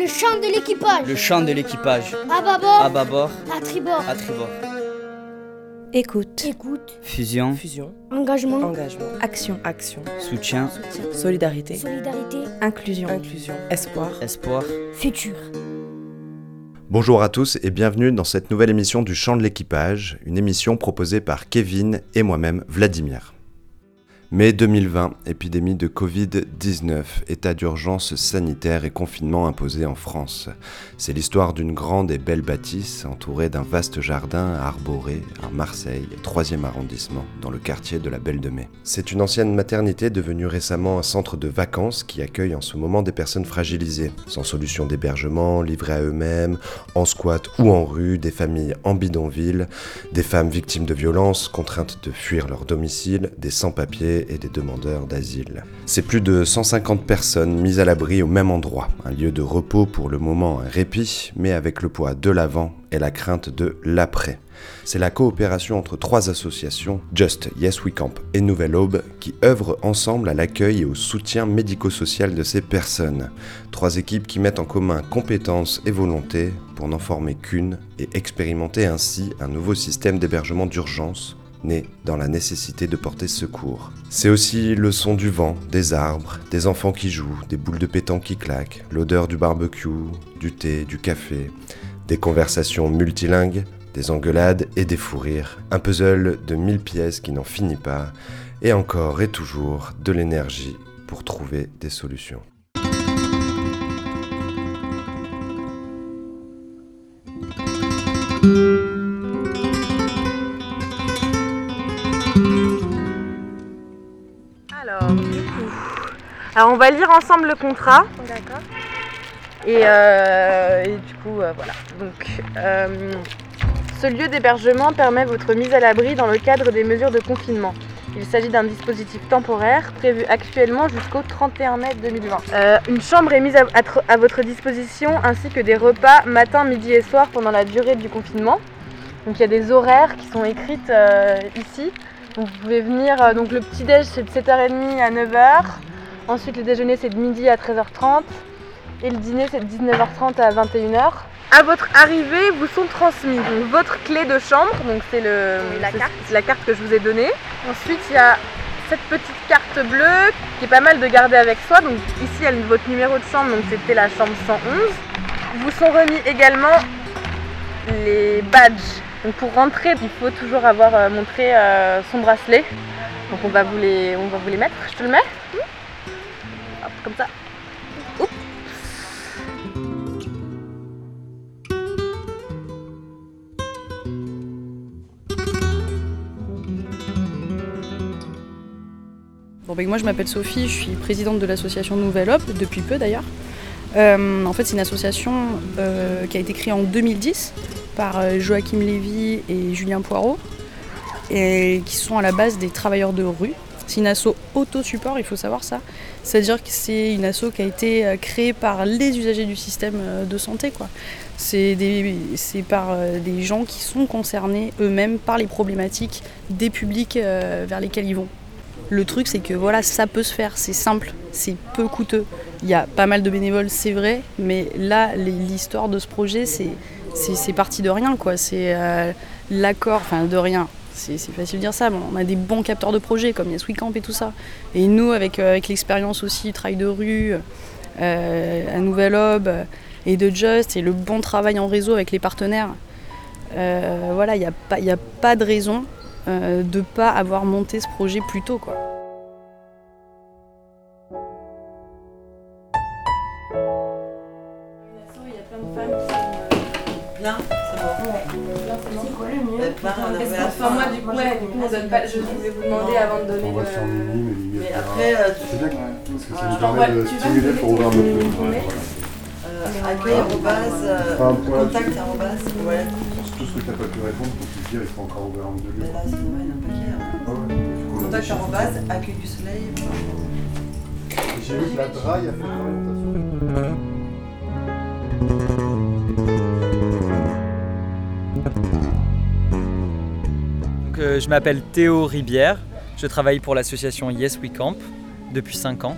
Le chant de l'équipage. Le chant de l'équipage. À bâbord. À bâbord. À tribord. À tribord. Écoute. Écoute. Fusion. Fusion. Engagement. Engagement. Action. Action. Soutien. Soutien. Solidarité. Solidarité. Inclusion. Inclusion. Espoir. Espoir. Futur. Bonjour à tous et bienvenue dans cette nouvelle émission du Chant de l'équipage, une émission proposée par Kevin et moi-même Vladimir. Mai 2020, épidémie de Covid-19, état d'urgence sanitaire et confinement imposé en France. C'est l'histoire d'une grande et belle bâtisse entourée d'un vaste jardin arboré à Marseille, 3e arrondissement, dans le quartier de la Belle de Mai. C'est une ancienne maternité devenue récemment un centre de vacances qui accueille en ce moment des personnes fragilisées, sans solution d'hébergement, livrées à eux-mêmes, en squat ou en rue, des familles en bidonville, des femmes victimes de violences, contraintes de fuir leur domicile, des sans-papiers et des demandeurs d'asile. C'est plus de 150 personnes mises à l'abri au même endroit, un lieu de repos pour le moment, un répit, mais avec le poids de l'avant et la crainte de l'après. C'est la coopération entre trois associations, Just Yes We Camp et Nouvelle Aube, qui œuvrent ensemble à l'accueil et au soutien médico-social de ces personnes. Trois équipes qui mettent en commun compétences et volonté pour n'en former qu'une et expérimenter ainsi un nouveau système d'hébergement d'urgence né dans la nécessité de porter secours. C'est aussi le son du vent, des arbres, des enfants qui jouent, des boules de pétanque qui claquent, l'odeur du barbecue, du thé, du café, des conversations multilingues, des engueulades et des fous rires, un puzzle de mille pièces qui n'en finit pas, et encore et toujours de l'énergie pour trouver des solutions. Alors on va lire ensemble le contrat. D'accord. Et, euh, et du coup, euh, voilà. Donc, euh, ce lieu d'hébergement permet votre mise à l'abri dans le cadre des mesures de confinement. Il s'agit d'un dispositif temporaire prévu actuellement jusqu'au 31 mai 2020. Euh, une chambre est mise à, à tr- à votre disposition ainsi que des repas matin, midi et soir pendant la durée du confinement. Donc il y a des horaires qui sont écrites ici. Donc vous pouvez venir, donc le petit déj c'est de 7h30 à 9h. Ensuite le déjeuner c'est de midi à 13h30. Et le dîner c'est de 19h30 à 21h. À votre arrivée vous sont transmis donc, votre clé de chambre, donc c'est le la carte. c'est la carte que je vous ai donnée. Ensuite il y a cette petite carte bleue qui est pas mal de garder avec soi. Donc ici il y a le- votre numéro de chambre, donc c'était la chambre 111. Vous sont remis également les badges. Donc pour rentrer, il faut toujours avoir euh, montré euh, son bracelet. Donc on va vous les, on va vous les mettre. Je te le mets? Comme ça. Bon, ben, moi je m'appelle Sophie, je suis présidente de l'association Nouvelle Hope, depuis peu d'ailleurs. Euh, en fait c'est une association euh, qui a été créée en 2010 par euh, Joachim Lévy et Julien Poirot et qui sont à la base des travailleurs de rue. C'est une asso auto-support, il faut savoir ça. C'est-à-dire que c'est une asso qui a été euh, créée par les usagers du système euh, de santé. C'est par euh, des gens qui sont concernés eux-mêmes par les problématiques des publics vers lesquels ils vont. Le truc, c'est que voilà, ça peut se faire, c'est simple, c'est peu coûteux. Il y a pas mal de bénévoles, c'est vrai, mais là, l'histoire de ce projet, c'est c'est parti de rien, quoi. C'est l'accord, enfin de rien. C'est facile de dire ça, mais on a des bons capteurs de projets comme Yes We Camp et tout ça. Et nous, avec, euh, avec l'expérience aussi, travail de rue, euh, à Nouvelle Aube et de Just, et le bon travail en réseau avec les partenaires, euh, voilà, il n'y a, pas- a pas de raison euh, de pas avoir monté ce projet plus tôt, quoi. Il y a plein de femmes qui sont Plein, c'est Enfin, fin. moi, du coup, ouais, du coup, on donne pas. Je voulais vous demander avant de donner On va. Mini, mais Mais après, euh, c'est bien parce que ça Voilà. nous permet de stimuler pour ouvrir mail. euh, accueil, arrobase, euh, contact, arrobase, ouais. Sur tout ce que tu n'as pas pu répondre, faut te dire, il faut encore ouvrir un deux Mais là, il a. Ah a Contact, arrobase, accueil du soleil. J'ai vu que la DRAI a fait une. Je m'appelle Théo Ribière. Je travaille pour l'association Yes We Camp depuis 5 ans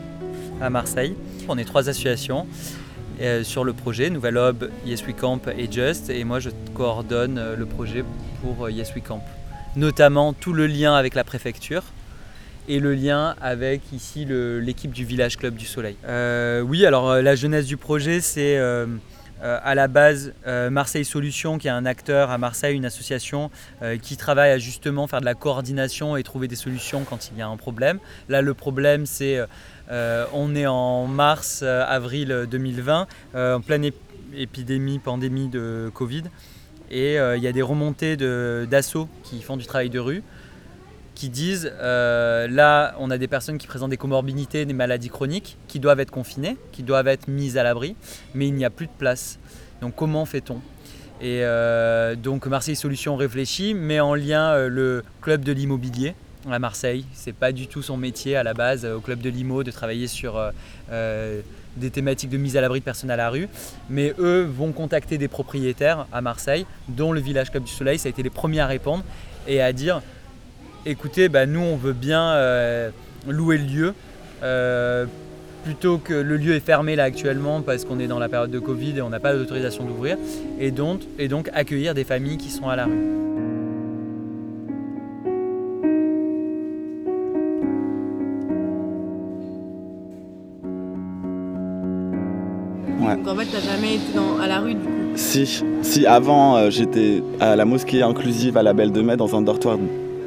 à Marseille. On est trois associations euh, sur le projet Nouvelle Hub, Yes We Camp et Just. Et moi, je coordonne euh, le projet pour euh, Yes We Camp. Notamment tout le lien avec la préfecture et le lien avec ici l'équipe du Village Club du Soleil. Oui, alors la jeunesse du projet, c'est euh, à la base euh, Marseille Solutions, qui est un acteur à Marseille, une association euh, qui travaille à justement faire de la coordination et trouver des solutions quand il y a un problème. Là, le problème, c'est on est en mars, avril 2020, euh, en pleine ép- épidémie, pandémie de Covid, et il y a des remontées d'assauts qui font du travail de rue qui disent euh, là on a des personnes qui présentent des comorbidités, des maladies chroniques qui doivent être confinées, qui doivent être mises à l'abri, mais il n'y a plus de place. Donc comment fait-on? Et euh, donc Marseille Solutions réfléchit, met en lien euh, le club de l'immobilier à Marseille. C'est pas du tout son métier à la base au club de l'IMO de travailler sur des thématiques de mise à l'abri de personnes à la rue, mais eux vont contacter des propriétaires à Marseille, dont le Village Club du Soleil, ça a été les premiers à répondre et à dire écoutez, bah, nous on veut bien euh, louer le lieu. euh, plutôt que le lieu est fermé là actuellement parce qu'on est dans la période de Covid et on n'a pas d'autorisation d'ouvrir, et donc, et donc accueillir des familles qui sont à la rue. Ouais. Donc en fait, t'as jamais été dans, à la rue du coup? Si, si avant euh, j'étais à la mosquée inclusive à la Belle de Mai dans un dortoir,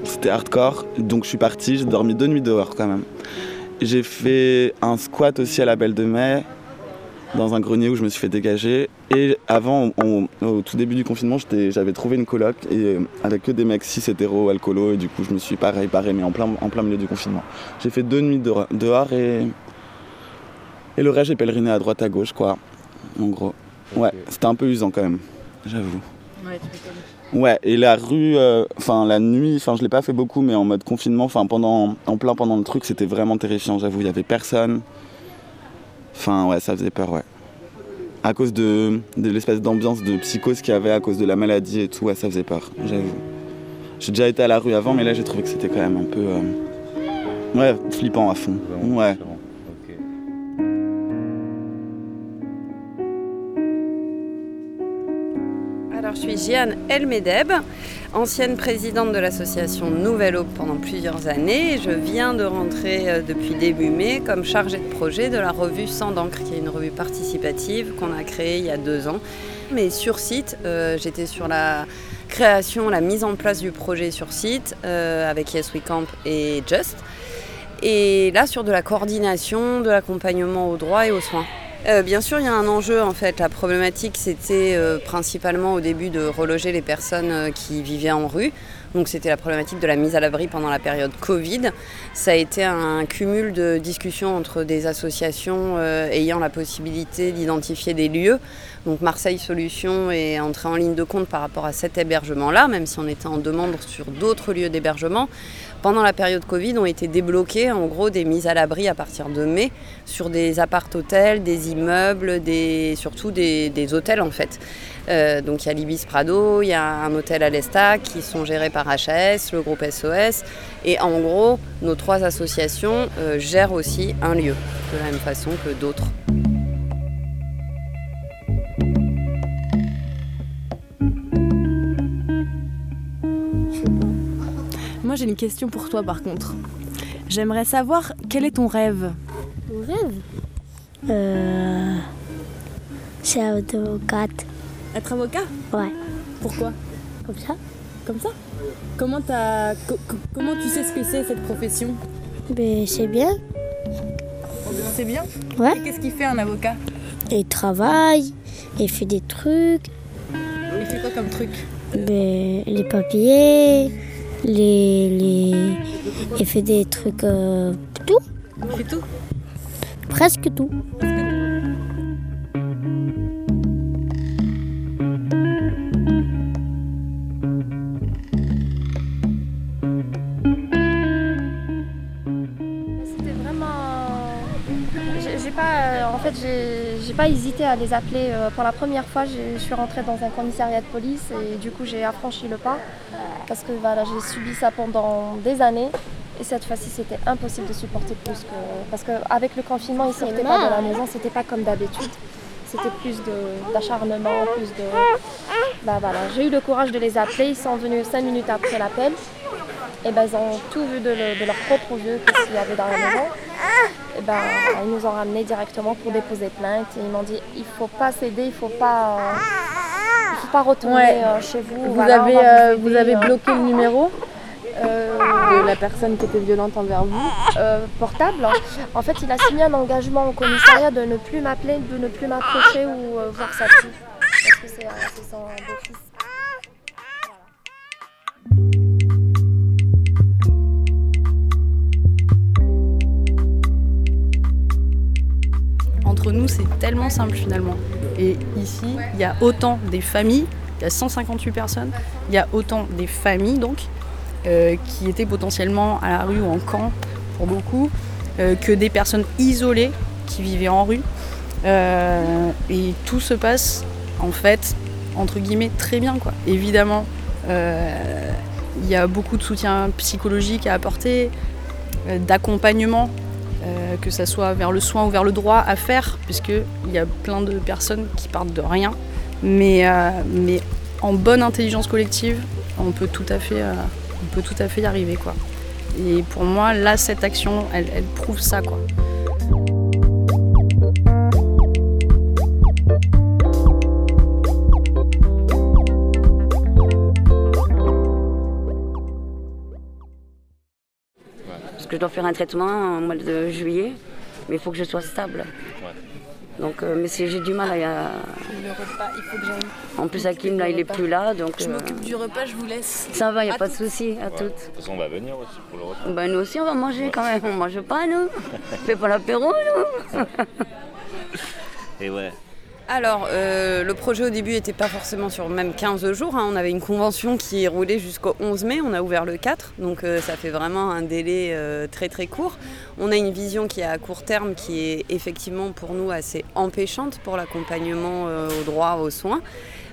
c'était hardcore, donc je suis parti, j'ai dormi deux nuits dehors quand même. J'ai fait un squat aussi à la Belle de Mai, dans un grenier où je me suis fait dégager. Et avant, on- au tout début du confinement, j'avais trouvé une coloc et, euh, avec que des mecs cis hétéros, alcoolos, et du coup je me suis pareil barré, mais en plein, en plein milieu du confinement. J'ai fait deux nuits dehors dehors et, et le reste j'ai pèleriné à droite à gauche quoi, en gros. Ouais, c'était un peu usant quand même, j'avoue. Ouais, tu. Ouais, et la rue, euh, enfin la nuit, enfin je l'ai pas fait beaucoup, mais en mode confinement, enfin pendant, en plein pendant le truc, c'était vraiment terrifiant, j'avoue, il y avait personne. Enfin ouais, ça faisait peur, ouais. À cause de, de l'espèce d'ambiance de psychose qu'il y avait à cause de la maladie et tout, ouais, ça faisait peur, j'avoue. J'ai déjà été à la rue avant, mais là j'ai trouvé que c'était quand même un peu, euh, ouais, flippant à fond. Ouais. Je suis Jeanne Elmedeb, ancienne présidente de l'association Nouvelle Aube pendant plusieurs années. Je viens de rentrer euh, depuis début mai comme chargée de projet de la revue Sans d'encre, qui est une revue participative qu'on a créée il y a deux ans. Mais sur site, euh, j'étais sur la création, la mise en place du projet sur site euh, avec Yes We Camp et Just. Et là, sur de la coordination, de l'accompagnement aux droits et aux soins. Euh, bien sûr, il y a un enjeu en fait. La problématique, c'était euh, principalement au début de reloger les personnes euh, qui vivaient en rue. Donc c'était la problématique de la mise à l'abri pendant la période Covid. Ça a été un cumul de discussions entre des associations ayant la possibilité d'identifier des lieux. Donc Marseille Solutions est entré en ligne de compte par rapport à cet hébergement-là, même si on était en demande sur d'autres lieux d'hébergement. Pendant la période Covid, ont été débloquées en gros des mises à l'abri à partir de mai sur des appart-hôtels, des immeubles, surtout des, des hôtels en fait. Euh, donc il y a l'Ibis Prado, il y a un hôtel à l'Estac qui sont gérés par HAS, le groupe SOS. Et en gros, nos trois associations euh, gèrent aussi un lieu, de la même façon que d'autres. Moi j'ai une question pour toi par contre. J'aimerais savoir quel est ton rêve Mon rêve euh, C'est avocate. Être avocat? Ouais. Pourquoi? Comme ça Comme ça? Comment, co- comment tu sais ce que c'est cette profession? Mais c'est bien. C'est bien? Ouais. Et qu'est-ce qu'il fait un avocat? Il travaille, il fait des trucs, Il fait quoi comme truc? Mais les papiers, les, les... il fait des trucs, euh, tout, Il fait tout? Presque tout. Fait, j'ai pas hésité à les appeler. euh, Pour la première fois, je suis rentrée dans un commissariat de police et du coup, j'ai affranchi le pas parce que voilà, j'ai subi ça pendant des années. Et cette fois-ci, c'était impossible de supporter plus que. Parce qu'avec le confinement, ils sortaient pas de la maison, c'était pas comme d'habitude. c'était plus d'acharnement, plus de. Bah voilà, j'ai eu le courage de les appeler, ils sont venus cinq minutes après l'appel. Et ben ils ont tout vu de, de leurs propres yeux qu'est-ce qu'il y avait dans la maison. Et ben ils nous ont ramenés directement pour déposer plainte et ils m'ont dit il faut pas céder, il faut pas. euh, il faut pas retourner Ouais. euh, chez vous. Vous Voilà, avez, euh, vous avez bloqué le numéro de la personne qui était violente envers vous portable. En fait, il a signé un engagement au commissariat de ne plus m'appeler, de ne plus m'approcher ou voir sa fille. Parce que c'est c'est son beau-fils. Nous, c'est tellement simple finalement. Et ici, il y a autant des familles, il y a 158 personnes, il y a autant des familles donc, euh, qui étaient potentiellement à la rue ou en camp pour beaucoup, euh, que des personnes isolées qui vivaient en rue. Euh, et tout se passe en fait, entre guillemets, très bien quoi. Évidemment, il y a beaucoup de soutien psychologique à apporter, d'accompagnement euh, que ça soit vers le soin ou vers le droit à faire, puisqu'il y a plein de personnes qui partent de rien. Mais, euh, mais en bonne intelligence collective, on peut tout à fait, euh, on peut tout à fait y arriver. Quoi. Et pour moi, là, cette action, elle, elle prouve ça. Quoi. Que je dois faire un traitement au mois de juillet, mais il faut que je sois stable. Donc, euh, mais j'ai du mal à. Le repas, il faut que j'aille. En plus, Hakim, là, il est plus là, donc. Je euh, m'occupe du repas, je vous laisse. Ça va, il n'y a À pas de souci, à toutes. De toute façon, on va venir aussi pour le repas. Ben, nous aussi, on va manger quand même. On mange pas, nous. On fait pas l'apéro, nous. Et ouais. Alors, euh, le projet au début n'était pas forcément sur même 15 jours. hein. On avait une convention qui roulait jusqu'au 11 mai. On a ouvert le 4, donc euh, ça fait vraiment un délai euh, très très court. On a une vision qui est à court terme, qui est effectivement pour nous assez empêchante pour l'accompagnement euh, au droit aux soins,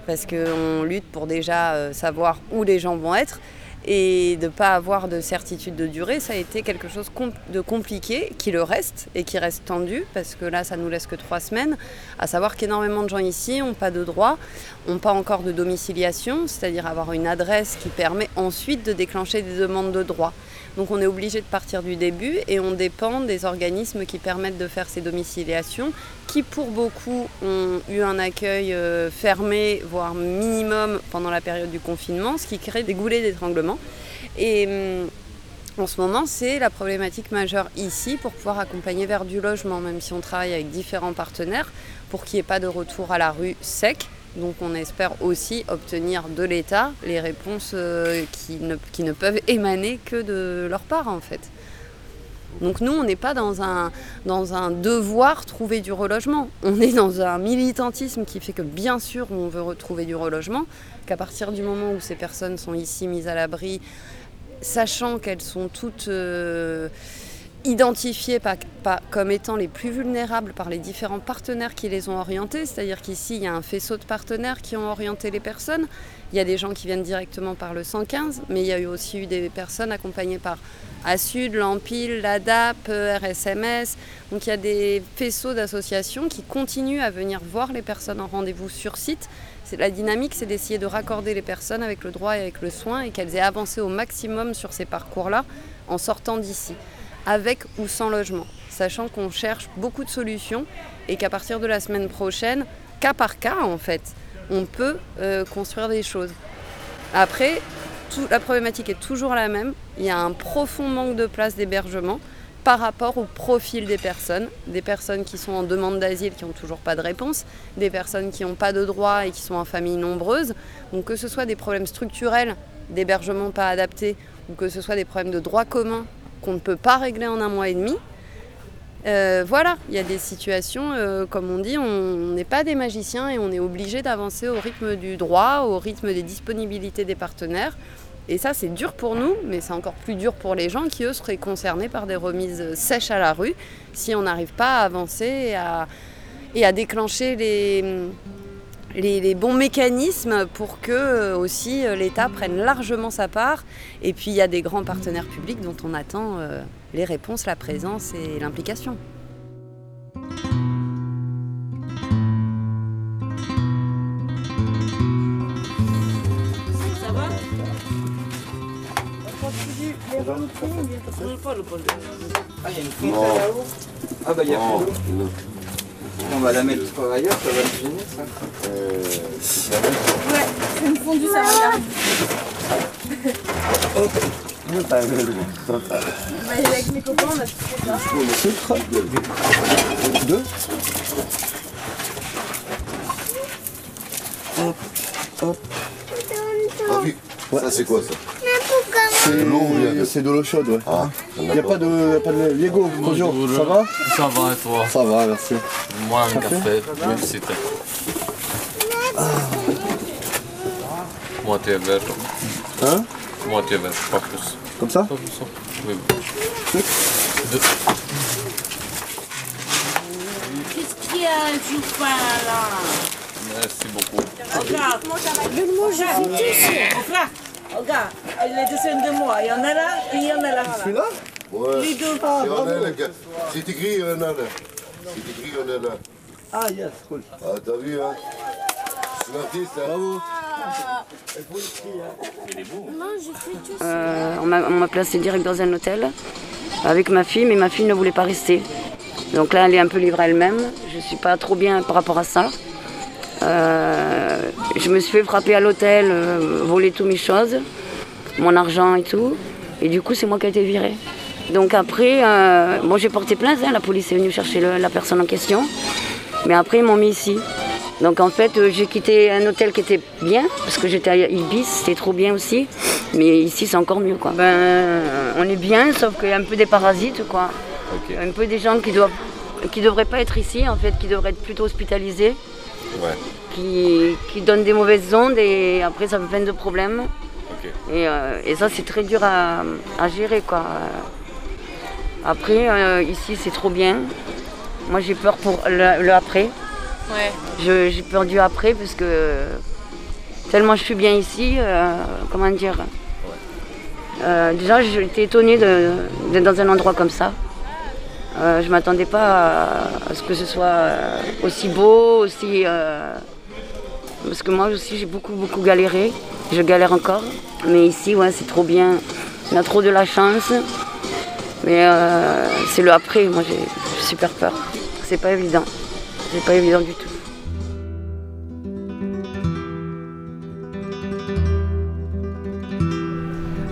parce qu'on lutte pour déjà savoir où les gens vont être. Et de ne pas avoir de certitude de durée, ça a été quelque chose de compliqué, qui le reste et qui reste tendu, parce que là, ça nous laisse que trois semaines. À savoir qu'énormément de gens ici n'ont pas de droit, n'ont pas encore de domiciliation, c'est-à-dire avoir une adresse qui permet ensuite de déclencher des demandes de droit. Donc on est obligé de partir du début et on dépend des organismes qui permettent de faire ces domiciliations, qui pour beaucoup ont eu un accueil euh, fermé, voire minimum pendant la période du confinement, ce qui crée des goulets d'étranglement. Et hum, en ce moment, c'est la problématique majeure ici pour pouvoir accompagner vers du logement, même si on travaille avec différents partenaires pour qu'il n'y ait pas de retour à la rue sec. Donc on espère aussi obtenir de l'État les réponses euh, qui, ne, peuvent émaner que de leur part en fait. Donc nous, on n'est pas dans un, dans un devoir trouver du relogement. On est dans un militantisme qui fait que bien sûr on veut retrouver du relogement, qu'à partir du moment où ces personnes sont ici mises à l'abri, sachant qu'elles sont toutes euh, identifiées pas- comme étant les plus vulnérables par les différents partenaires qui les ont orientées. C'est-à-dire qu'ici, il y a un faisceau de partenaires qui ont orienté les personnes. Il y a des gens qui viennent directement par le 115, mais il y a aussi eu des personnes accompagnées par ASUD, l'Empile, l'ADAP, euh, RSMS. Donc il y a des faisceaux d'associations qui continuent à venir voir les personnes en rendez-vous sur site. La dynamique, c'est d'essayer de raccorder les personnes avec le droit et avec le soin et qu'elles aient avancé au maximum sur ces parcours-là en sortant d'ici, avec ou sans logement, sachant qu'on cherche beaucoup de solutions et qu'à partir de la semaine prochaine, cas par cas en fait, on peut euh, construire des choses. Après, la problématique est toujours la même. Il y a un profond manque de place d'hébergement par rapport au profil des personnes. Des personnes qui sont en demande d'asile qui n'ont toujours pas de réponse, des personnes qui n'ont pas de droit et qui sont en famille nombreuse. Donc que ce soit des problèmes structurels d'hébergement pas adapté ou que ce soit des problèmes de droit commun qu'on ne peut pas régler en un mois et demi, euh, voilà, il y a des situations, euh, comme on dit, on n'est pas des magiciens et on est obligé d'avancer au rythme du droit, au rythme des disponibilités des partenaires. Et ça, c'est dur pour nous, mais c'est encore plus dur pour les gens qui, eux, seraient concernés par des remises sèches à la rue si on n'arrive pas à avancer et à, et à déclencher les, les, bons mécanismes pour que euh, aussi euh, l'État prenne largement sa part. Et puis il y a des grands partenaires publics dont on attend euh, les réponses, la présence et l'implication. Ah, il y a une Ah, bah, il y a. On va la mettre ailleurs, ça va me gêner ça. Ouais, c'est une fondue, ça va. Ah, aller avec mes copains, on a tout fait ça. Deux Hop, hop. Ah oui, ça c'est quoi ça C'est de l'eau ou bien C'est de l'eau chaude, ouais. Il n'y a pas de, y a pas de Lego, bonjour, ça va Ça va et toi Ça va, merci. Moi un Café café, merci. Moitié vert. Hein? Moitié vert, pas plus. Comme ça? Pas plus. Oui. Deux. Qu'est-ce qu'il y a du pain là Merci beaucoup. Regarde, je fais tous. Regarde, regarde, les dessins de moi, il y en a là et il y en a là. Celui-là? Ouais. Les deux. Il y en a, les gars. C'est écrit, il y en a là. C'est écrit, a là. Ah, yes, cool. Ah, t'as vu, hein C'est l'artiste, hein Bravo. Euh, m'a on m'a placé direct dans un hôtel avec ma fille, mais ma fille ne voulait pas rester. Donc là, elle est un peu livrée elle-même. Je ne suis pas trop bien par rapport à ça. Euh, je me suis fait frapper à l'hôtel, euh, voler toutes mes choses, mon argent et tout. Et du coup, c'est moi qui ai été virée. Donc après, euh, bon, j'ai porté plainte, hein, la police est venue chercher le- la personne en question. Mais après, ils m'ont mis ici. Donc en fait, euh, j'ai quitté un hôtel qui était bien, parce que j'étais à Ibis, c'était trop bien aussi. Mais ici, c'est encore mieux, quoi. Ben, on est bien, sauf qu'il y a un peu des parasites, quoi. Un peu des gens qui doivent, qui devraient pas être ici, en fait, qui devraient être plutôt hospitalisés, Ouais. qui, qui donnent des mauvaises ondes et après, ça fait plein de problèmes. Et, euh, et ça, c'est très dur à, à gérer, quoi. Après, euh, ici, c'est trop bien. Moi, j'ai peur pour le, le après. Ouais. Je- J'ai peur du après parce que tellement je suis bien ici, euh, comment dire. Euh, déjà, j'étais étonnée d'être dans un endroit comme ça. Je m'attendais pas à, à ce que ce soit aussi beau, aussi. parce que moi aussi, j'ai beaucoup, beaucoup galéré. Je galère encore. Mais ici, ouais, c'est trop bien. On a trop de la chance. Mais euh, c'est le après. Moi, j'ai super peur. C'est pas évident. C'est pas évident du tout.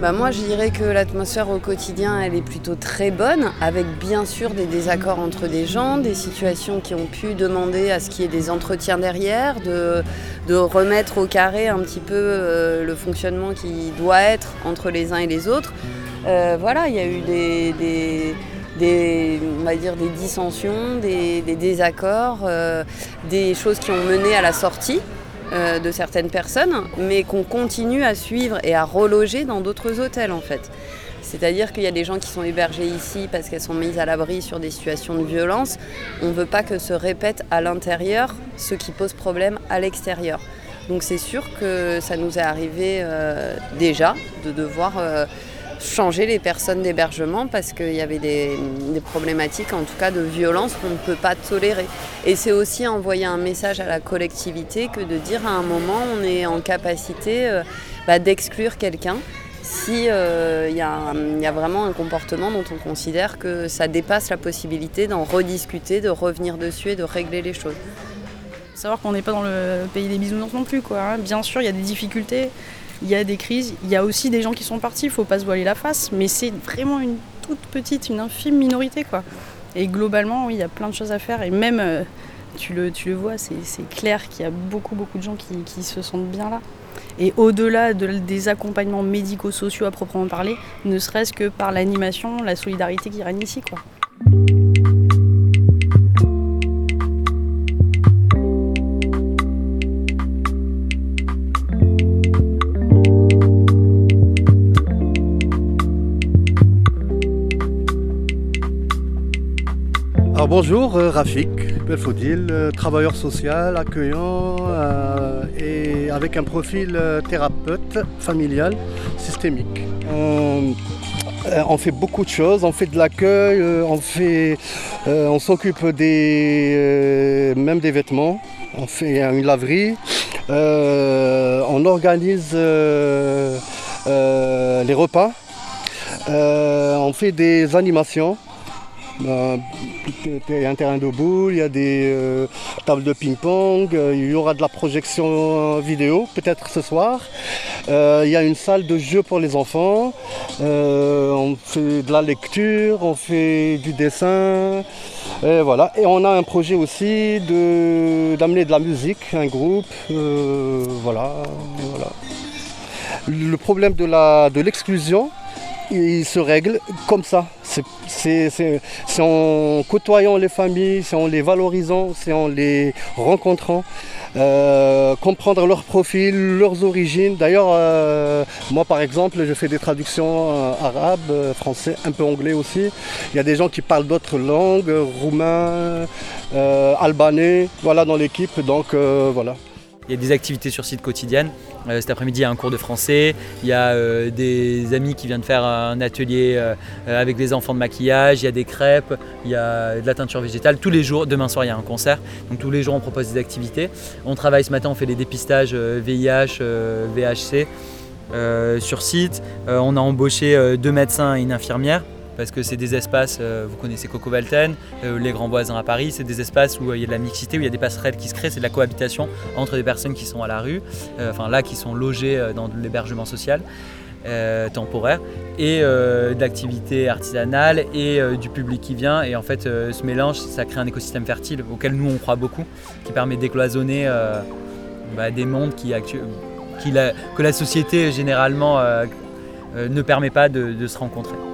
Bah moi, je dirais que l'atmosphère au quotidien, elle est plutôt très bonne, avec bien sûr des désaccords entre des gens, des situations qui ont pu demander à ce qu'il y ait des entretiens derrière, de, de remettre au carré un petit peu euh, le fonctionnement qui doit être entre les uns et les autres. Euh, voilà, il y a eu des, dissensions, des, désaccords, euh, des choses qui ont mené à la sortie euh, de certaines personnes, mais qu'on continue à suivre et à reloger dans d'autres hôtels en fait. C'est-à-dire qu'il y a des gens qui sont hébergés ici parce qu'elles sont mises à l'abri sur des situations de violence. On ne veut pas que se répète à l'intérieur ce qui pose problème à l'extérieur. Donc c'est sûr que ça nous est arrivé déjà de devoir changer les personnes d'hébergement parce qu'il y avait des, problématiques, en tout cas de violence, qu'on ne peut pas tolérer. Et c'est aussi envoyer un message à la collectivité que de dire à un moment on est en capacité euh, bah, d'exclure quelqu'un si euh, y a vraiment un comportement dont on considère que ça dépasse la possibilité d'en rediscuter, de revenir dessus et de régler les choses. savoir qu'on n'est pas dans le pays des bisounours non plus. Quoi, hein. Bien sûr, il y a des difficultés, il y a des crises, il y a aussi des gens qui sont partis, il faut pas se voiler la face, mais c'est vraiment une toute petite, une infime minorité. Quoi. Et globalement, oui, il y a plein de choses à faire, et même, euh, tu, le, tu le vois, c'est clair qu'il y a beaucoup, beaucoup de gens qui, qui se sentent bien là. Et au-delà de- des accompagnements médico-sociaux à proprement parler, ne serait-ce que par l'animation, la solidarité qui règne ici. Quoi. Alors bonjour, euh, Rafik Belfodil, euh, travailleur social, accueillant euh, et avec un profil thérapeute familial systémique. On, fait beaucoup de choses, on fait de l'accueil, on s'occupe des, même des vêtements, on fait une laverie, on organise les repas. On fait des animations. Il y a un terrain de boules, il y a des euh, tables de ping-pong, euh, il y aura de la projection vidéo peut-être ce soir. Euh, il y a une salle de jeu pour les enfants. On fait de la lecture, on fait du dessin. Et voilà. Et on a un projet aussi d'amener de la musique, un groupe. voilà, voilà. Le problème de l'exclusion, il se règle comme ça. C'est- en côtoyant les familles, c'est en les valorisant, c'est en les rencontrant, euh, comprendre leur profil, leurs origines. D'ailleurs, euh, moi par exemple, je fais des traductions euh, arabes, français, un peu anglais aussi. Il y a des gens qui parlent d'autres langues, roumain, albanais, voilà dans l'équipe. Donc voilà. Il y a des activités sur site quotidiennes. Euh, cet après-midi, il y a un cours de français. Il y a euh, des amis qui viennent faire un atelier euh, avec les enfants de maquillage. Il y a des crêpes. Il y a de la teinture végétale. Tous les jours, demain soir, il y a un concert. Donc tous les jours, on propose des activités. On travaille ce matin, on fait des dépistages VIH, VHC sur site. On a embauché deux médecins et une infirmière parce que c'est des espaces, euh, vous connaissez Coco Valten, euh, les grands voisins à Paris, c'est des espaces où euh, il y a de la mixité, où il y a des passerelles qui se créent, c'est de la cohabitation entre des personnes qui sont à la rue, enfin là qui sont logées dans l'hébergement social. temporaire et euh, d'activités artisanales et du public qui vient et en fait ce mélange ça crée un écosystème fertile auquel nous on croit beaucoup qui permet de décloisonner bah, des mondes qui, que la société généralement ne permet pas de se rencontrer.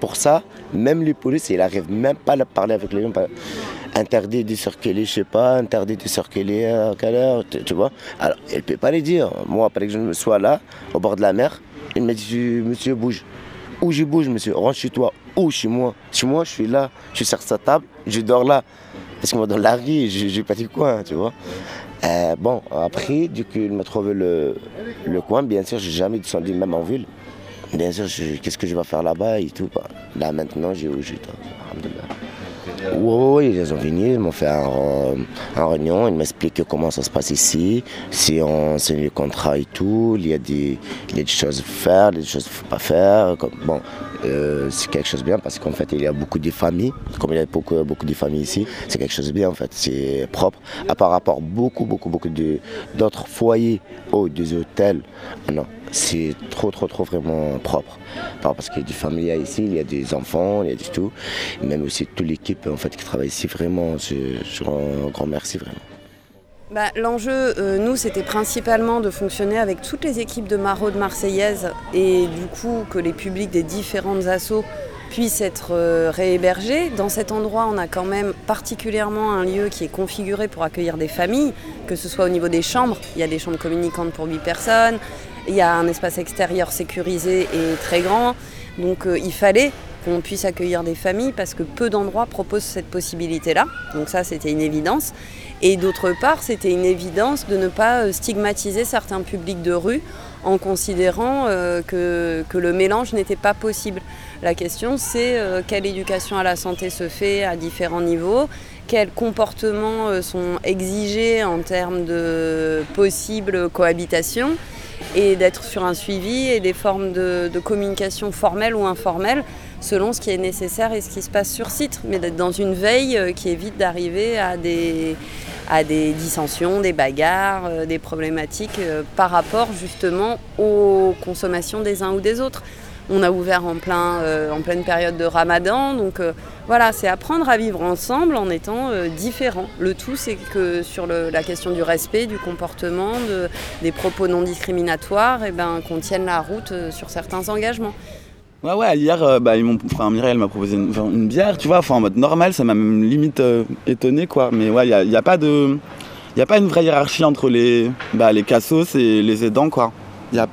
Pour ça, même les polices, ils n'arrivent même pas à parler avec les gens. Interdit de circuler, je sais pas, interdit de circuler à quelle heure, tu, vois. Alors, elle ne peut pas les dire. Moi, par exemple, je sois là, au bord de la mer, il me dit, monsieur, bouge. Où je bouge, monsieur, rentre chez toi, ou chez moi. Chez moi, je suis là, je suis sur sa table, je dors là. Parce que moi, dans la rue, je n'ai pas dit coin, tu vois. Euh, bon, après, du coup, il m'a trouvé le, le coin. Bien sûr, j'ai jamais descendu, même en ville. Bien sûr, qu'est-ce que je vais faire là-bas et tout. bah. Là, maintenant, j'ai où j'étais. Oui, ils ont venu, ils m'ont fait un, euh, un réunion, ils m'expliquent comment ça se passe ici, si on signe le contrat et tout, il y a des, il y a des choses à faire, des choses faut pas faire. Bon, euh, c'est quelque chose de bien parce qu'en fait, il y a beaucoup de familles, comme il y a beaucoup, beaucoup de familles ici, c'est quelque chose de bien en fait, c'est propre. À par rapport à beaucoup, beaucoup, beaucoup d'autres foyers ou des hôtels, non, c'est trop, trop, trop vraiment propre. Parce qu'il y a des familles ici, il y a des enfants, il y a du tout. Même aussi toute l'équipe en fait, qui travaille ici, vraiment, je, je un grand merci vraiment. Bah, L'enjeu, euh, nous, c'était principalement de fonctionner avec toutes les équipes de maraude marseillaise et du coup que les publics des différentes assos puissent être euh, réhébergés. Dans cet endroit, on a quand même particulièrement un lieu qui est configuré pour accueillir des familles, que ce soit au niveau des chambres, il y a des chambres communicantes pour 8 personnes, il y a un espace extérieur sécurisé et très grand. Donc euh, il fallait qu'on puisse accueillir des familles parce que peu d'endroits proposent cette possibilité-là. Donc ça, c'était une évidence. Et d'autre part, c'était une évidence de ne pas euh, stigmatiser certains publics de rue en considérant euh, que, le mélange n'était pas possible. La question, c'est quelle éducation à la santé se fait à différents niveaux, quels comportements sont exigés en termes de possible cohabitation et d'être sur un suivi et des formes de, communication formelle ou informelle selon ce qui est nécessaire et ce qui se passe sur site, mais d'être dans une veille euh, qui évite d'arriver à des, à des dissensions, des bagarres, euh, des problématiques euh, par rapport justement aux consommations des uns ou des autres. On a ouvert en, plein, euh, en pleine période de ramadan, donc euh, voilà, c'est apprendre à vivre ensemble en étant euh, différents. Le tout, c'est que sur la question du respect, du comportement, de- des propos non discriminatoires, eh ben, qu'on tienne la route sur certains engagements. Ouais, ouais, hier, bah, ils m'ont, enfin, Mireille m'a proposé une, bière, tu vois, enfin, en mode normal, ça m'a même limite étonné, quoi. Mais ouais, il n'y a, pas de. A pas une vraie hiérarchie entre les, bah, les cassos et les aidants, quoi. Y a,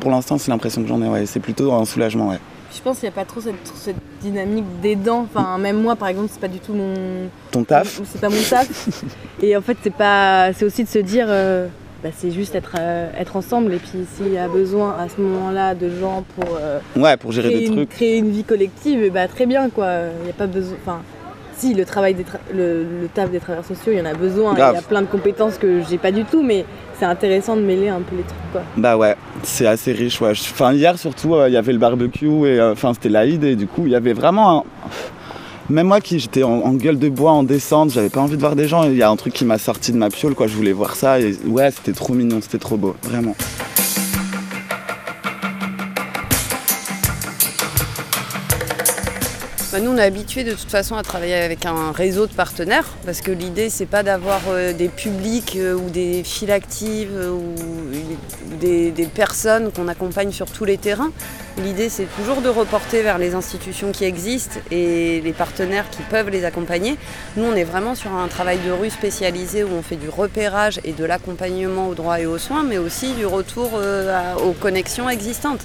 pour l'instant, c'est l'impression que j'en ai, ouais. C'est plutôt un soulagement, ouais. je pense qu'il n'y a pas trop cette, cette dynamique d'aidant. Enfin, même moi, par exemple, c'est pas du tout mon. Ton taf C'est pas mon taf. et en fait, c'est pas. C'est aussi de se dire. euh, bah, c'est juste être, euh, être ensemble et puis s'il y a besoin à ce moment-là de gens pour, euh, Ouais, pour gérer créer, des une, trucs. créer une vie collective, et bah, très bien quoi. Il n'y a pas besoin. Enfin, si le travail des tra- le, le taf des travailleurs sociaux, il y en a besoin. Il y a plein de compétences que j'ai pas du tout, mais c'est intéressant de mêler un peu les trucs quoi. Bah ouais, c'est assez riche. Ouais. Enfin, hier surtout, euh, il y avait le barbecue et euh, enfin c'était l'Aïd et du coup il y avait vraiment un... Même moi qui j'étais en, en gueule de bois en descente, j'avais pas envie de voir des gens. Il y a un truc qui m'a sorti de ma piole, quoi. Je voulais voir ça et ouais, c'était trop mignon, c'était trop beau, vraiment. Bah, nous, on est habitués de toute façon à travailler avec un réseau de partenaires parce que l'idée, c'est pas d'avoir euh, des publics euh, ou des files actives euh, ou des, personnes qu'on accompagne sur tous les terrains. L'idée, c'est toujours de reporter vers les institutions qui existent et les partenaires qui peuvent les accompagner. Nous, on est vraiment sur un travail de rue spécialisé où on fait du repérage et de l'accompagnement aux droits et aux soins, mais aussi du retour aux connexions existantes.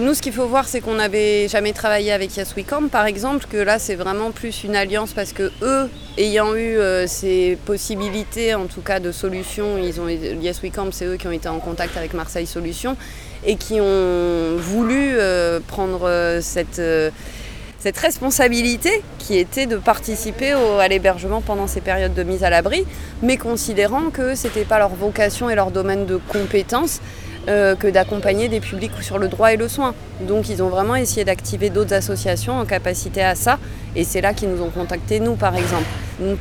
Nous, ce qu'il faut voir, c'est qu'on n'avait jamais travaillé avec Yes We exemple, que là, c'est vraiment plus une alliance parce que eux, ayant eu euh, ces possibilités, en tout cas de solutions, ils ont Yes We c'est eux qui ont été en contact avec Marseille Solutions et qui ont voulu euh, prendre euh, cette responsabilité qui était de participer à l'hébergement pendant ces périodes de mise à l'abri, mais considérant que ce n'était pas leur vocation et leur domaine de compétence euh, que d'accompagner des publics sur le droit et le soin. Donc ils ont vraiment essayé d'activer d'autres associations en capacité à ça, et c'est là qu'ils nous ont contactés, nous par exemple.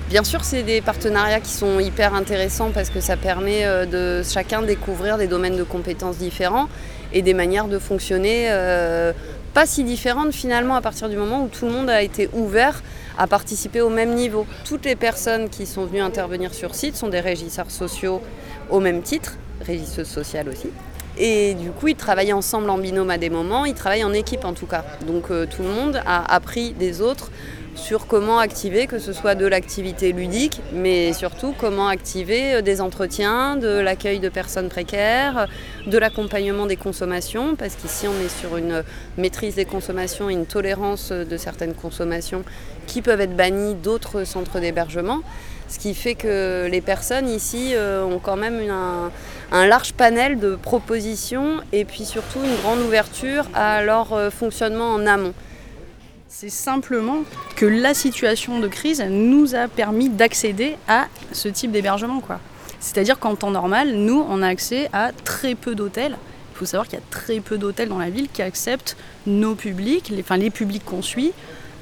Bien sûr, c'est des partenariats qui sont hyper intéressants parce que ça permet euh, de chacun découvrir des domaines de compétences différents et des manières de fonctionner euh, pas si différentes finalement à partir du moment où tout le monde a été ouvert à participer au même niveau. Toutes les personnes qui sont venues intervenir sur site sont des régisseurs sociaux au même titre, régisseuses sociales aussi. Et du coup, ils travaillent ensemble en binôme à des moments, ils travaillent en équipe en tout cas. Donc euh, tout le monde a appris des autres sur comment activer, que ce soit de l'activité ludique, mais surtout comment activer euh, des entretiens, de l'accueil de personnes précaires, de l'accompagnement des consommations, parce qu'ici on est sur une maîtrise des consommations et une tolérance de certaines consommations qui peuvent être bannies d'autres centres d'hébergement. Ce qui fait que les personnes ici euh, ont quand même un, large panel de propositions et puis surtout une grande ouverture à leur euh, fonctionnement en amont. C'est simplement que la situation de crise nous a permis d'accéder à ce type d'hébergement. C'est-à-dire qu'en temps normal, nous, on a accès à très peu d'hôtels. Il faut savoir qu'il y a très peu d'hôtels dans la ville qui acceptent nos publics, les, enfin les publics qu'on suit,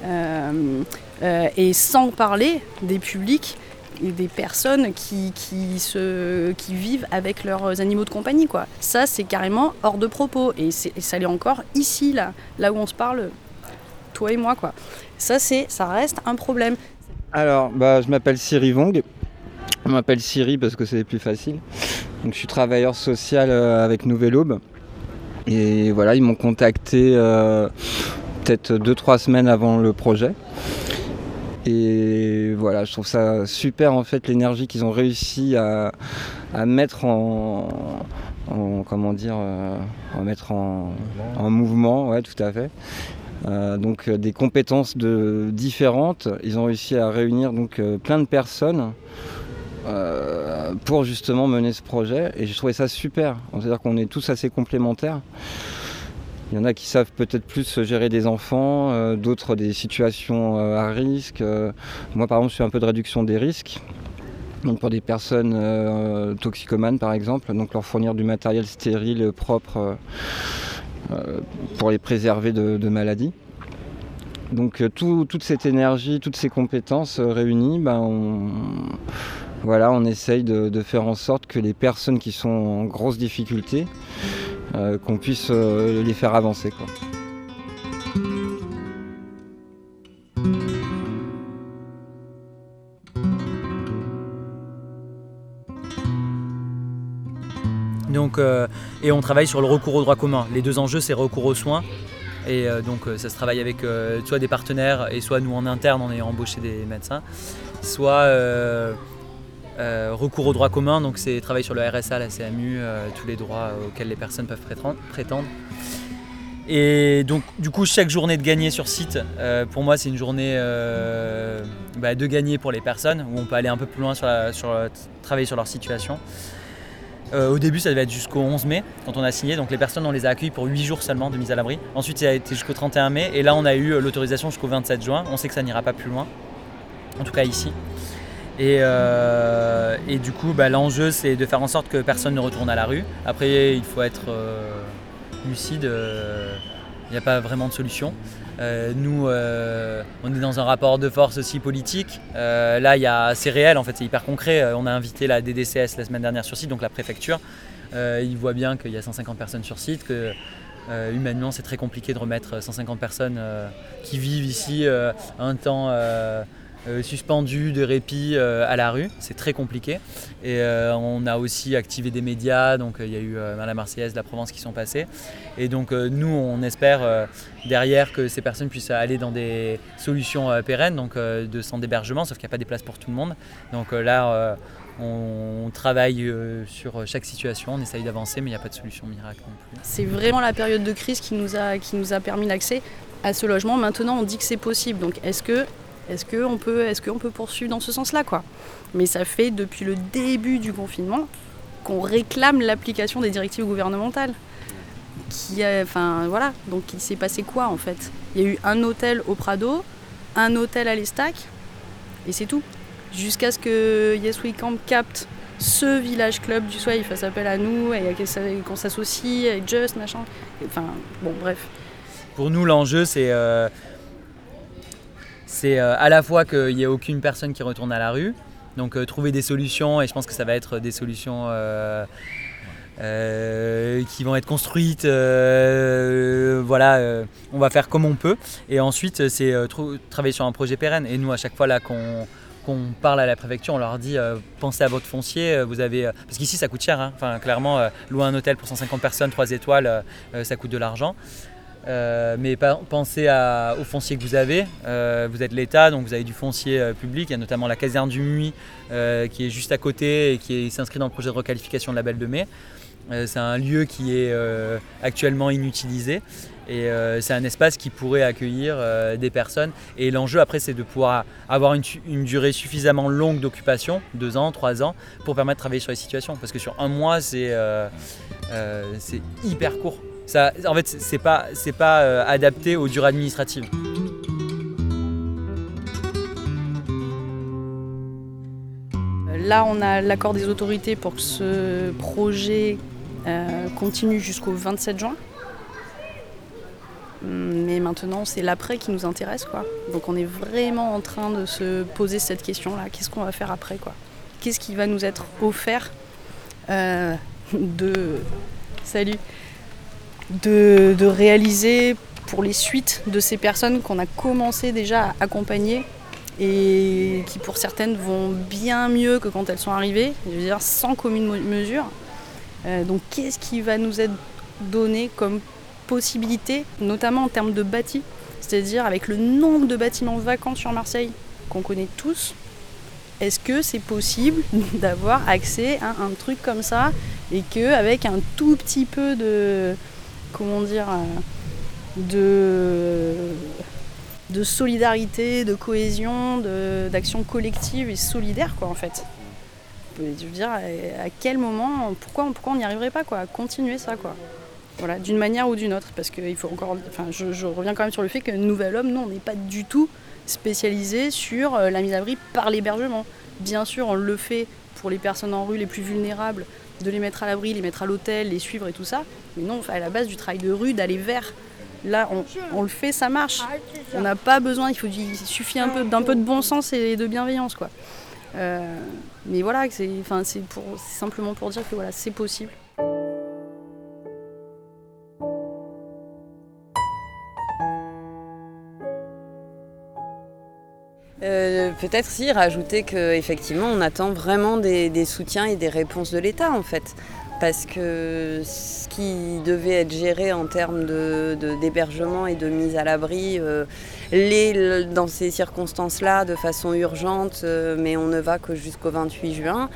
euh, et sans parler des publics des personnes qui, qui, se, qui vivent avec leurs animaux de compagnie. Quoi. Ça, c'est carrément hors de propos. Et, ça l'est encore ici, là, là où on se parle, toi et moi. Quoi. Ça, ça reste un problème. Alors, bah, je m'appelle Siri Vong. On m'appelle Siri parce que c'est plus facile. Donc, je suis travailleur social euh, avec Nouvelle Aube. Et voilà, ils m'ont contacté euh, peut-être 2-3 semaines avant le projet. Et voilà, je trouve ça super en fait l'énergie qu'ils ont réussi à, mettre en, en- comment dire, euh, à mettre en, en mouvement, ouais, tout à fait. Euh, donc euh, des compétences différentes. Ils ont réussi à réunir donc plein de personnes pour justement mener ce projet. Et j'ai trouvé ça super. C'est-à-dire qu'on est tous assez complémentaires. Il y en a qui savent peut-être plus gérer des enfants, euh, d'autres des situations euh, à risque. Euh, moi par exemple je fais un peu de réduction des risques. Donc pour des personnes toxicomanes par exemple, donc leur fournir du matériel stérile, propre, pour les préserver de, maladies. Donc tout- toute cette énergie, toutes ces compétences réunies, ben, on, voilà, on essaye de, de faire en sorte que les personnes qui sont en grosse difficulté, qu'on puisse euh, les faire avancer. Donc, euh, et on travaille sur le recours au droit commun. Les deux enjeux, c'est recours aux soins. Et euh, donc, euh, ça se travaille avec euh, soit des partenaires, et soit nous en interne en ayant embauché des médecins, soit euh, recours au droit commun. Donc, c'est travailler sur le RSA, la CMU, euh, tous les droits auxquels les personnes peuvent prétendre-. Et donc, du coup, chaque journée de gagner sur site, euh, pour moi, c'est une journée bah, de gagner pour les personnes, où on peut aller un peu plus loin sur, sur travailler sur leur situation. Au début, ça devait être jusqu'au 11 mai, quand on a signé. Donc, les personnes, on les a accueillies pour 8 jours seulement de mise à l'abri. Ensuite, ça a été jusqu'au 31 mai. Et là, on a eu l'autorisation jusqu'au 27 juin. On sait que ça n'ira pas plus loin, en tout cas ici. Et, et du coup, bah, l'enjeu, c'est de faire en sorte que personne ne retourne à la rue. Après, il faut être lucide, il euh, n'y a pas vraiment de solution. Euh, nous, euh, on est dans un rapport de force aussi politique. là, c'est réel, en fait, c'est hyper concret. On a invité la DDCS la semaine dernière sur site, donc la préfecture. ils voient bien qu'il y a 150 personnes sur site, que humainement, c'est très compliqué de remettre 150 personnes qui vivent ici un temps euh, suspendu de répit euh, à la rue. C'est très compliqué. Et euh, on a aussi activé des médias. Donc il y a eu la Marseillaise, la Provence qui sont passés. Et donc nous, on espère derrière que ces personnes puissent aller dans des solutions pérennes, donc de centres d'hébergement, sauf qu'il n'y a pas des places pour tout le monde. Donc là, on travaille sur chaque situation, on essaye d'avancer, mais il n'y a pas de solution miracle non plus. C'est vraiment la période de crise qui nous a, qui nous a permis l'accès à ce logement. Maintenant, on dit que c'est possible. Donc, est-ce que est-ce qu'on peut, est peut poursuivre dans ce sens-là quoi? Mais ça fait depuis le début du confinement qu'on réclame l'application des directives gouvernementales. Qui enfin voilà, donc il s'est passé quoi en fait? Il y a eu un hôtel au Prado, un hôtel à l'Estac, et c'est tout. Jusqu'à ce que Yes We Camp capte ce village club du soir, il fasse appel à nous et qu'on s'associe avec Just, machin. Enfin, bon, bref. Pour nous, l'enjeu, c'est euh, c'est euh, à la fois qu'il n'y ait aucune personne qui retourne à la rue, donc euh, trouver des solutions, et je pense que ça va être des solutions euh, qui vont être construites. voilà, on va faire comme on peut. Et ensuite, c'est travailler sur un projet pérenne. Et nous, à chaque fois là qu'on parle à la préfecture, on leur dit pensez à votre foncier. vous avez parce qu'ici ça coûte cher. Hein. Enfin, clairement, louer un hôtel pour 150 personnes, 3 étoiles, ça coûte de l'argent. Euh, mais pensez au foncier que vous avez. Euh, vous êtes l'État, donc vous avez du foncier euh, public. Il y a notamment la caserne du Muy qui est juste à côté et qui s'inscrit dans le projet de requalification de la Belle de Mai. c'est un lieu qui est actuellement inutilisé et c'est un espace qui pourrait accueillir des personnes. Et l'enjeu après, c'est de pouvoir avoir une, une durée suffisamment longue d'occupation, deux ans, trois ans, pour permettre de travailler sur les situations. Parce que sur un mois, c'est hyper court en fait, c'est pas, pas euh, adapté aux durées administratives. Là, on a l'accord des autorités pour que ce projet euh, continue jusqu'au 27 juin. Mais maintenant, c'est l'après qui nous intéresse. Quoi. Donc on est vraiment en train de se poser cette question-là. Qu'est-ce qu'on va faire après quoi? Qu'est-ce qui va nous être offert euh, de... Salut de, réaliser pour les suites de ces personnes qu'on a commencé déjà à accompagner et qui pour certaines vont bien mieux que quand elles sont arrivées, je veux dire sans commune mesure. Euh, donc qu'est-ce qui va nous être donné comme possibilité, notamment en termes de bâti, c'est-à-dire avec le nombre de bâtiments vacants sur Marseille qu'on connaît tous, est-ce que c'est possible d'avoir accès à un truc comme ça et qu'avec un tout petit peu de, comment dire, euh, de, solidarité, de cohésion, d'action collective et solidaire, quoi, en fait. Je veux dire, à quel moment, pourquoi, on n'y arriverait pas, quoi, à continuer ça, quoi. Voilà, d'une manière ou d'une autre, parce qu'il faut encore, enfin, je, reviens quand même sur le fait que Nouvel Homme, nous, on n'est pas du tout spécialisé sur euh, la mise à l'abri par l'hébergement. Bien sûr, on le fait pour les personnes en rue les plus vulnérables, de les mettre à l'abri, les mettre à l'hôtel, les suivre et tout ça. Mais non, à la base du travail de rue, d'aller vers. Là, on, le fait, ça marche. On n'a pas besoin, il, faut, il suffit un peu, d'un peu de bon sens et de bienveillance. quoi. Euh, mais voilà, c'est, c'est, pour, c'est simplement pour dire que voilà, c'est possible. Peut-être si rajouter qu'effectivement on attend vraiment des, soutiens et des réponses de l'État en fait. Parce que ce qui devait être géré en termes d'hébergement de, et de mise à l'abri euh, l'est dans ces circonstances-là de façon urgente, euh, mais on ne va que jusqu'au 28 juin.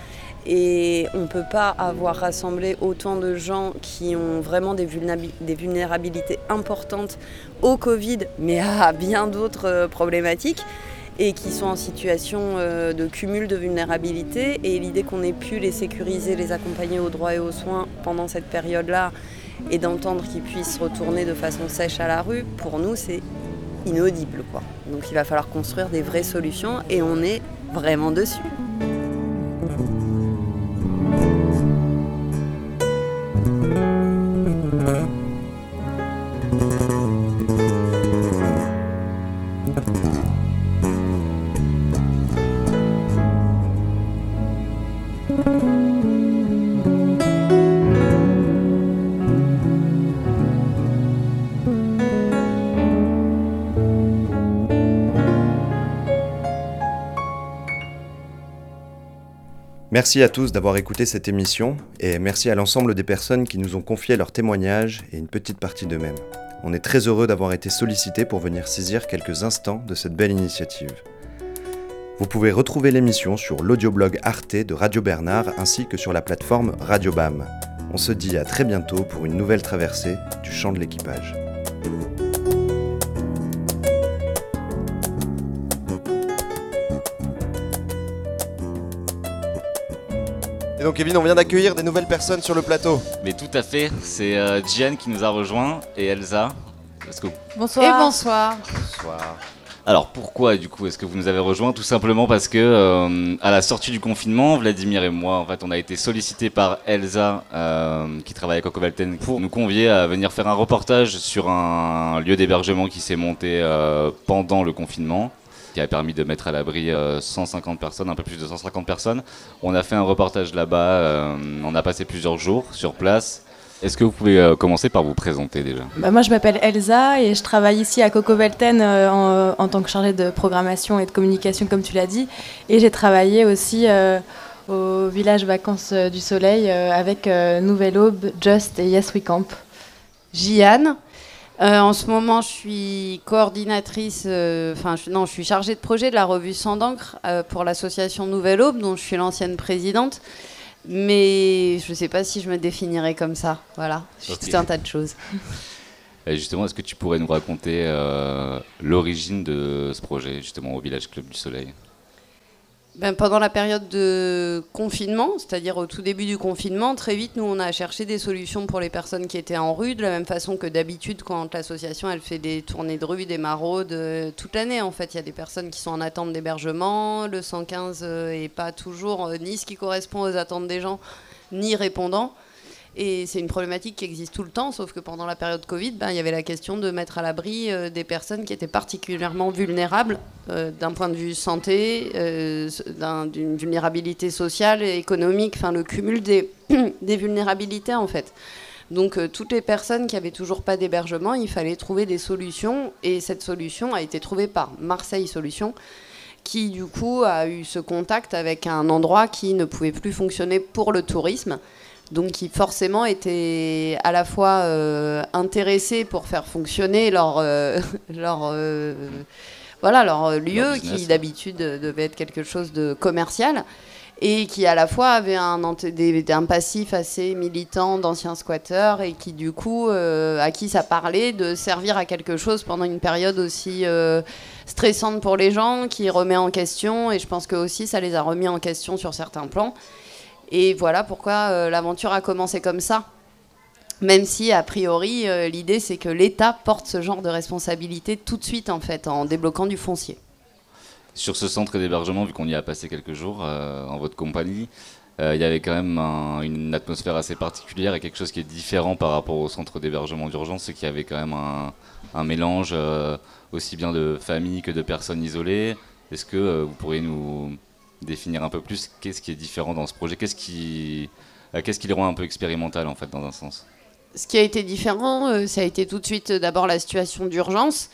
Et on ne peut pas avoir rassemblé autant de gens qui ont vraiment des, vulnérabilités importantes au Covid, mais à bien d'autres euh, problématiques, et qui sont en situation euh, de cumul de vulnérabilité. Et l'idée qu'on ait pu les sécuriser, les accompagner aux droits et aux soins pendant cette période-là, et d'entendre qu'ils puissent retourner de façon sèche à la rue, pour nous, c'est inaudible. Quoi. Donc il va falloir construire des vraies solutions, et on est vraiment dessus. Merci à tous d'avoir écouté cette émission et merci à l'ensemble des personnes qui nous ont confié leurs témoignages et une petite partie d'eux-mêmes. On est très heureux d'avoir été sollicités pour venir saisir quelques instants de cette belle initiative. Vous pouvez retrouver l'émission sur l'audioblog Arte de Radio Bernard ainsi que sur la plateforme Radio BAM. On se dit à très bientôt pour une nouvelle traversée du champ de l'équipage. Et donc Kevin, on vient d'accueillir des nouvelles personnes sur le plateau. Mais tout à fait, c'est euh, qui nous a rejoint et Elsa. Let's go. Bonsoir. Et bonsoir. Bonsoir. Alors pourquoi du coup est-ce que vous nous avez rejoint Tout simplement parce que euh, à la sortie du confinement, Vladimir et moi, en fait, on a été sollicités par Elsa, euh, qui travaille à Cocovalten, pour nous convier à venir faire un reportage sur un lieu d'hébergement qui s'est monté euh, pendant le confinement qui a permis de mettre à l'abri 150 euh, personnes, un peu plus de 150 personnes. On a fait un reportage là-bas, on a passé plusieurs jours sur place. Est-ce que vous pouvez euh, commencer par vous présenter déjà? Bah Moi, je m'appelle Elsa et je travaille ici à Coco Velten en, tant que chargée de programmation et de communication, comme tu l'as dit. Et j'ai travaillé aussi au village Vacances du Soleil avec Nouvelle Aube, Just et Yes We Camp. Jiane, euh, en ce moment, je suis coordinatrice, euh, enfin, non, je suis chargée de projet de la revue Sans d'encre euh, pour l'association Nouvelle Aube, dont je suis l'ancienne présidente. Mais je ne sais pas si je me définirais comme ça. Voilà, je suis tout un tas de choses. Et justement, est-ce que tu pourrais nous raconter l'origine de ce projet, justement, au Village Club du Soleil? Ben, pendant la période de confinement, c'est-à-dire au tout début du confinement, très vite, nous, on a cherché des solutions pour les personnes qui étaient en rue, de la même façon que d'habitude, quand l'association, elle fait des tournées de rue, des maraudes, euh, toute l'année, en fait. Il y a des personnes qui sont en attente d'hébergement, le 115 n'est euh, pas toujours euh, ni ce qui correspond aux attentes des gens, ni répondant. Et c'est une problématique qui existe tout le temps, sauf que pendant la période Covid, ben, il y avait la question de mettre à l'abri euh, des personnes qui étaient particulièrement vulnérables euh, d'un point de vue santé, euh, d'une vulnérabilité sociale et économique, enfin le cumul des, des vulnérabilités en fait. Donc toutes les personnes qui avaient toujours pas d'hébergement, il fallait trouver des solutions et cette solution a été trouvée par Marseille Solutions qui du coup a eu ce contact avec un endroit qui ne pouvait plus fonctionner pour le tourisme donc qui forcément étaient à la fois euh, intéressés pour faire fonctionner leur, euh, leur, euh, voilà, leur lieu, qui d'habitude devait être quelque chose de commercial, et qui à la fois avait un, un passif assez militant d'anciens squatteurs, et qui du coup, à qui ça parlait de servir à quelque chose pendant une période aussi stressante pour les gens, qui remet en question, et je pense que aussi ça les a remis en question sur certains plans. Et voilà pourquoi euh, l'aventure a commencé comme ça. Même si, a priori, euh, l'idée, c'est que l'État porte ce genre de responsabilité tout de suite, en fait, en débloquant du foncier. Sur ce centre d'hébergement, vu qu'on y a passé quelques jours euh, en votre compagnie, il y avait quand même une atmosphère assez particulière et quelque chose qui est différent par rapport au centre d'hébergement d'urgence, c'est qu'il y avait quand même un, mélange aussi bien de familles que de personnes isolées. Est-ce que vous pourriez nous, définir un peu plus qu'est-ce qui est différent dans ce projet, qu'est-ce qui, euh, qu'est-ce qui rend un peu expérimental en fait dans un sens. Ce qui a été différent, euh, ça a été tout de suite euh, d'abord la situation d'urgence.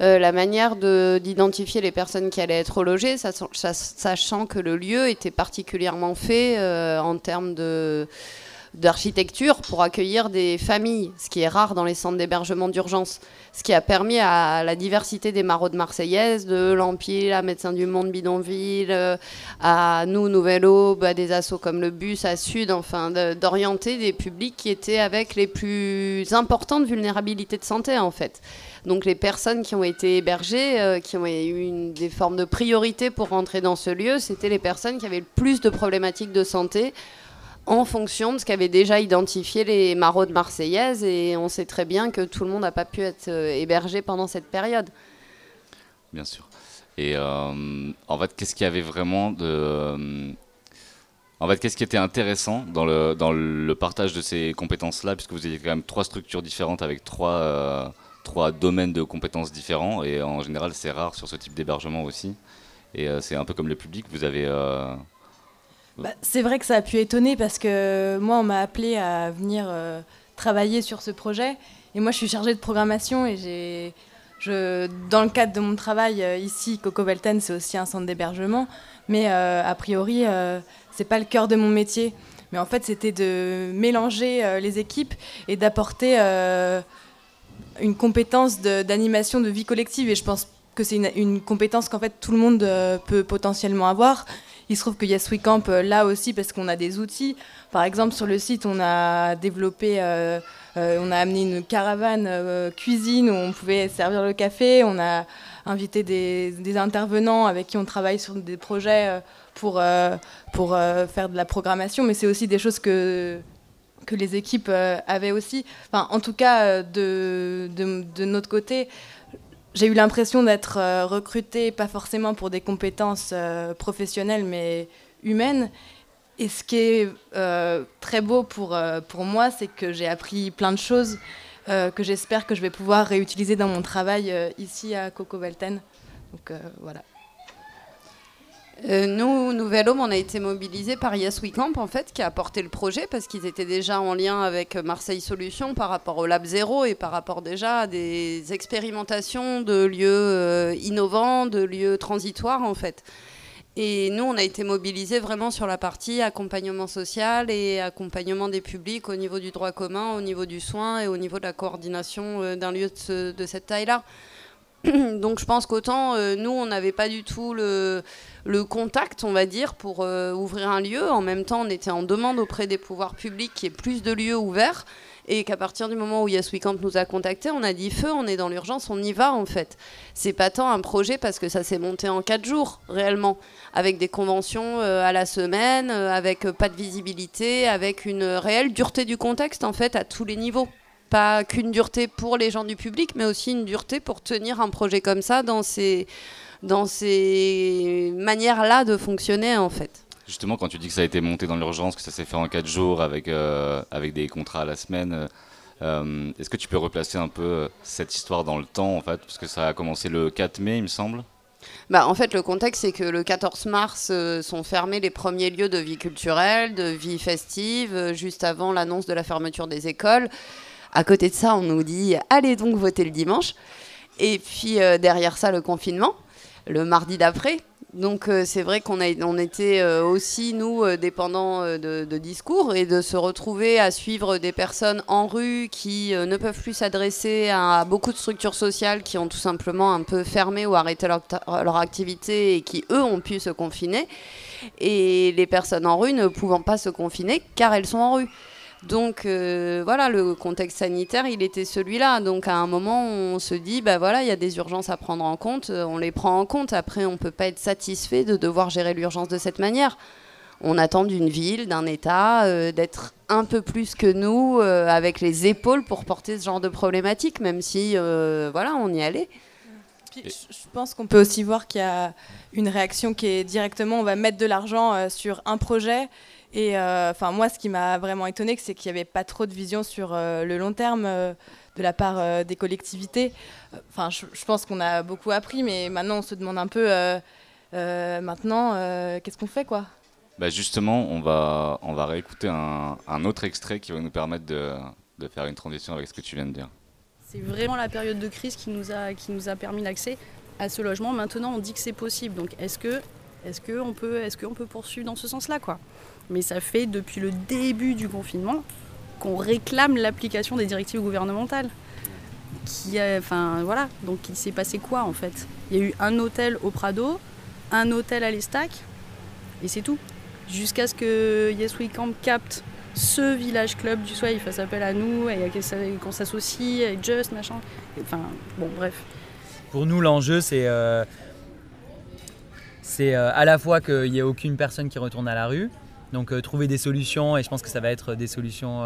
la manière d'identifier les personnes qui allaient être logées, sachant que le lieu était particulièrement fait en termes de, d'architecture pour accueillir des familles, ce qui est rare dans les centres d'hébergement d'urgence. Ce qui a permis à la diversité des maraudes marseillaises, de l'Empire, à Médecins du Monde Bidonville, euh, à nous, Nouvelle Aube, à des assos comme le Bus, à Sud, enfin, d'orienter des publics qui étaient avec les plus importantes vulnérabilités de santé, en fait. Donc les personnes qui ont été hébergées, euh, qui ont eu des formes de priorité pour rentrer dans ce lieu, c'était les personnes qui avaient le plus de problématiques de santé en fonction de ce qu'avaient déjà identifié les maraudes marseillaises. Et on sait très bien que tout le monde n'a pas pu être euh, hébergé pendant cette période. Bien sûr. Et euh, en fait, qu'est-ce qu'il y avait vraiment de... En fait, qu'est-ce qui était intéressant dans le, partage de ces compétences-là, puisque vous aviez quand même trois structures différentes avec trois, domaines de compétences différents et en général c'est rare sur ce type d'hébergement aussi. Et euh, c'est un peu comme le public, vous avez... Euh, bah, c'est vrai que ça a pu étonner parce que moi on m'a appelé à venir euh, travailler sur ce projet et moi je suis chargée de programmation et j'ai... Dans le cadre de mon travail ici, Coco Velten, c'est aussi un centre d'hébergement, mais a priori, c'est pas le cœur de mon métier. Mais en fait, c'était de mélanger les équipes et d'apporter une compétence d'animation de, vie collective et je pense que c'est une, compétence qu'en fait tout le monde euh, peut potentiellement avoir. Il se trouve que Yes We Camp euh, là aussi parce qu'on a des outils. Par exemple sur le site on a développé, euh, on a amené une caravane cuisine où on pouvait servir le café. On a invité des, intervenants avec qui on travaille sur des projets pour, faire de la programmation. Mais c'est aussi des choses que les équipes euh, avaient aussi. En tout cas, euh, de, notre côté, j'ai eu l'impression d'être euh, recrutée, pas forcément pour des compétences professionnelles, mais humaines. Et ce qui est très beau pour, pour moi, c'est que j'ai appris plein de choses que j'espère que je vais pouvoir réutiliser dans mon travail ici à Coco Velten. Donc voilà. Euh, nous, Nouvelle Homme, on a été mobilisés par Yes en fait, qui a porté le projet parce qu'ils étaient déjà en lien avec Marseille Solutions par rapport au Lab Zéro et par rapport déjà à des expérimentations de lieux euh, innovants, de lieux transitoires, en fait. Et nous, on a été mobilisés vraiment sur la partie accompagnement social et accompagnement des publics au niveau du droit commun, au niveau du soin et au niveau de la coordination euh, d'un lieu de, cette taille-là. Donc je pense qu'autant nous, on n'avait pas du tout le, contact, on va dire, pour euh, ouvrir un lieu. En même temps, on était en demande auprès des pouvoirs publics qu'il y ait plus de lieux ouverts. Et qu'à partir du moment où Yes We nous a contactés, on a dit feu, on est dans l'urgence, on y va en fait. C'est pas tant un projet parce que ça s'est monté en quatre jours réellement, avec des conventions euh, à la semaine, euh, avec pas de visibilité, avec une réelle dureté du contexte en fait à tous les niveaux pas qu'une dureté pour les gens du public, mais aussi une dureté pour tenir un projet comme ça dans ces, dans ces manières-là de fonctionner en fait. Justement, quand tu dis que ça a été monté dans l'urgence, que ça s'est fait en 4 jours avec, euh, avec des contrats à la semaine, euh, est-ce que tu peux replacer un peu cette histoire dans le temps en fait? Parce que ça a commencé le 4 mai, il me semble. Bah, en fait, le contexte, c'est que le 14 mars euh, sont fermés les premiers lieux de vie culturelle, de vie festive, juste avant l'annonce de la fermeture des écoles. À côté de ça, on nous dit allez donc voter le dimanche. Et puis derrière ça, le confinement le mardi d'après. Donc euh, c'est vrai qu'on on était euh, aussi, nous, euh, dépendants de, discours et de se retrouver à suivre des personnes en rue qui ne peuvent plus s'adresser à, beaucoup de structures sociales qui ont tout simplement un peu fermé ou arrêté leur, leur, activité et qui, eux, ont pu se confiner. Et les personnes en rue ne pouvant pas se confiner car elles sont en rue. Donc euh, voilà, le contexte sanitaire, il était celui-là. Donc à un moment, on se dit, bah voilà, il y a des urgences à prendre en compte, euh, on les prend en compte. Après, on ne peut pas être satisfait de devoir gérer l'urgence de cette manière. On attend d'une ville, d'un État, euh, d'être un peu plus que nous, avec les épaules pour porter ce genre de problématique, même si, voilà, on y allait. Je pense qu'on peut aussi voir qu'il y a une réaction qui est directement, on va mettre de l'argent sur un projet et euh, enfin, moi, ce qui m'a vraiment étonné, c'est qu'il n'y avait pas trop de vision sur euh, le long terme euh, de la part des collectivités. Enfin, je, pense qu'on a beaucoup appris, mais maintenant, on se demande un peu, maintenant, qu'est-ce qu'on fait, quoi? Bah Justement, on va, on va réécouter un, un, autre extrait qui va nous permettre de, de, faire une transition avec ce que tu viens de dire. C'est vraiment la période de crise qui nous a, permis l'accès à ce logement. Maintenant, on dit que c'est possible. Donc, est-ce que est-ce qu'on peut, poursuivre dans ce sens-là, Mais ça fait depuis le début du confinement qu'on réclame l'application des directives gouvernementales. Qui, enfin voilà, donc il s'est passé quoi en fait? Il y a eu un hôtel au Prado, un hôtel à l'Estac, et c'est tout. Jusqu'à ce que Yes We Camp capte ce village club du soir, il fasse appel à nous et qu'on s'associe avec Just, machin. Enfin, bon, bref. Pour nous, l'enjeu, c'est euh, euh, à la fois qu'il n'y ait aucune personne qui retourne à la rue, donc euh, trouver des solutions, et je pense que ça va être des solutions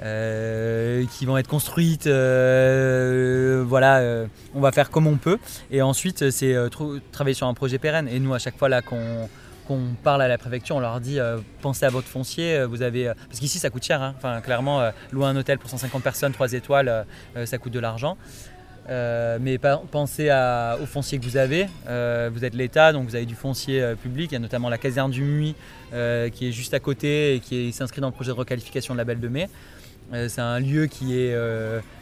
qui vont être construites. voilà, on va faire comme on peut. Et ensuite, c'est travailler sur un projet pérenne. Et nous, à chaque fois là qu'on qu'on parle à la préfecture, on leur dit pensez à votre foncier, vous avez parce qu'ici ça coûte cher. Hein. Enfin, clairement, louer un hôtel pour 150 personnes, 3 étoiles, ça coûte de l'argent. Euh, mais pensez au foncier que vous avez. Euh, vous êtes l'État, donc vous avez du foncier euh, public. Il y a notamment la caserne du Muy qui est juste à côté et qui s'inscrit dans le projet de requalification de la Belle de Mai. c'est un lieu qui est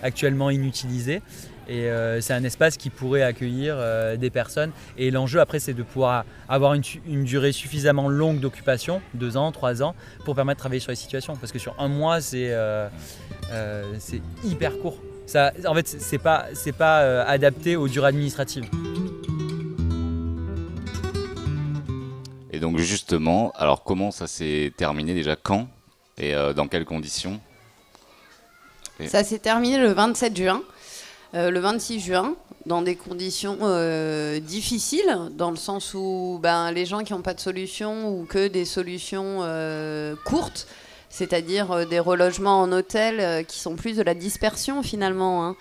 actuellement inutilisé et c'est un espace qui pourrait accueillir des personnes. Et l'enjeu après, c'est de pouvoir avoir une, une durée suffisamment longue d'occupation, deux ans, trois ans, pour permettre de travailler sur les situations. Parce que sur un mois, c'est hyper court en fait, c'est pas, pas euh, adapté aux durées administratives. Et donc justement, alors comment ça s'est terminé déjà Quand? Et euh, dans quelles conditions? Ça s'est terminé le 27 juin. Euh, le 26 juin, dans des conditions difficiles, dans le sens où ben, les gens qui n'ont pas de solution ou que des solutions courtes, c'est-à-dire euh, des relogements en hôtel euh, qui sont plus de la dispersion finalement. Hein.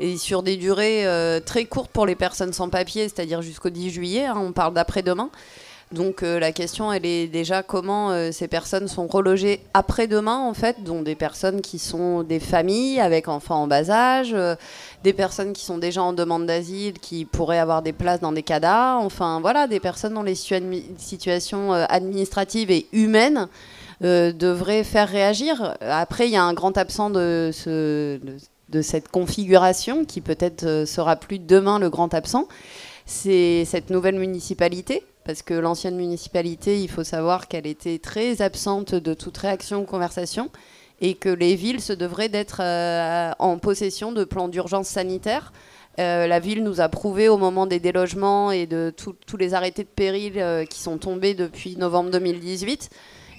et sur des durées euh, très courtes pour les personnes sans papier, c'est-à-dire jusqu'au 10 juillet, hein, on parle d'après-demain. Donc la question, elle est déjà comment ces personnes sont relogées après-demain, en fait, dont des personnes qui sont des familles avec enfants en bas âge, des personnes qui sont déjà en demande d'asile, qui pourraient avoir des places dans des CADA, enfin voilà, des personnes dont les situations administratives et humaines euh, devrait faire réagir. Après, il y a un grand absent de, de, cette configuration qui peut-être euh, sera plus demain le grand absent. C'est cette nouvelle municipalité parce que l'ancienne municipalité, il faut savoir qu'elle était très absente de toute réaction ou conversation, et que les villes se devraient d'être euh, en possession de plans d'urgence sanitaire. la ville nous a prouvé au moment des délogements et de tous les arrêtés de péril qui sont tombés depuis novembre 2018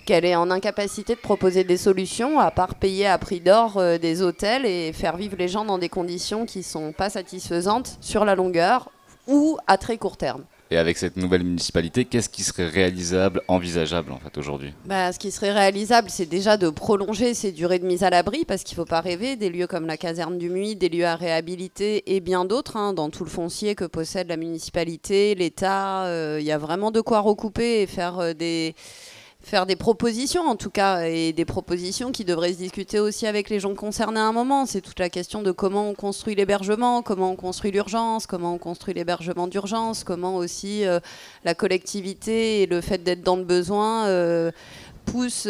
qu'elle est en incapacité de proposer des solutions à part payer à prix d'or euh, des hôtels et faire vivre les gens dans des conditions qui ne sont pas satisfaisantes sur la longueur ou à très court terme. Et avec cette nouvelle municipalité, qu'est-ce qui serait réalisable, envisageable en fait aujourd'hui? Bah, Ce qui serait réalisable, c'est déjà de prolonger ces durées de mise à l'abri, parce qu'il ne faut pas rêver, des lieux comme la caserne du Muy, des lieux à réhabiliter et bien d'autres, hein, dans tout le foncier que possède la municipalité, l'État, euh, il y a vraiment de quoi recouper et faire euh, des faire des propositions en tout cas, et des propositions qui devraient se discuter aussi avec les gens concernés à un moment. C'est toute la question de comment on construit l'hébergement, comment on construit l'urgence, comment on construit l'hébergement d'urgence, comment aussi euh, la collectivité et le fait d'être dans le besoin euh, poussent...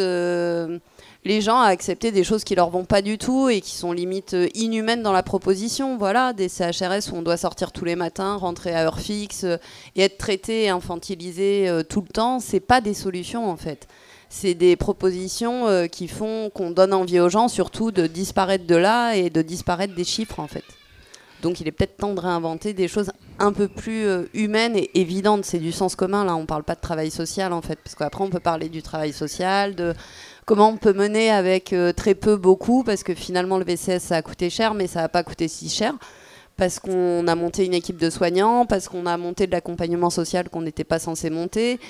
Les gens à accepter des choses qui leur vont pas du tout et qui sont limite euh, inhumaines dans la proposition. Voilà, des CHRS où on doit sortir tous les matins, rentrer à heure fixe euh, et être traité et infantilisé euh, tout le temps, c'est pas des solutions en fait. C'est des propositions qui font qu'on donne envie aux gens surtout de disparaître de là et de disparaître des chiffres en fait. Donc il est peut-être temps de réinventer des choses un peu plus humaines et évidentes. C'est du sens commun, là on parle pas de travail social en fait, parce qu'après on peut parler du travail social, de comment on peut mener avec euh, très peu beaucoup, parce que finalement le VCS ça a coûté cher, mais ça n'a pas coûté si cher. Parce qu'on a monté une équipe de soignants, parce qu'on a monté de l'accompagnement social qu'on n'était pas censé monter,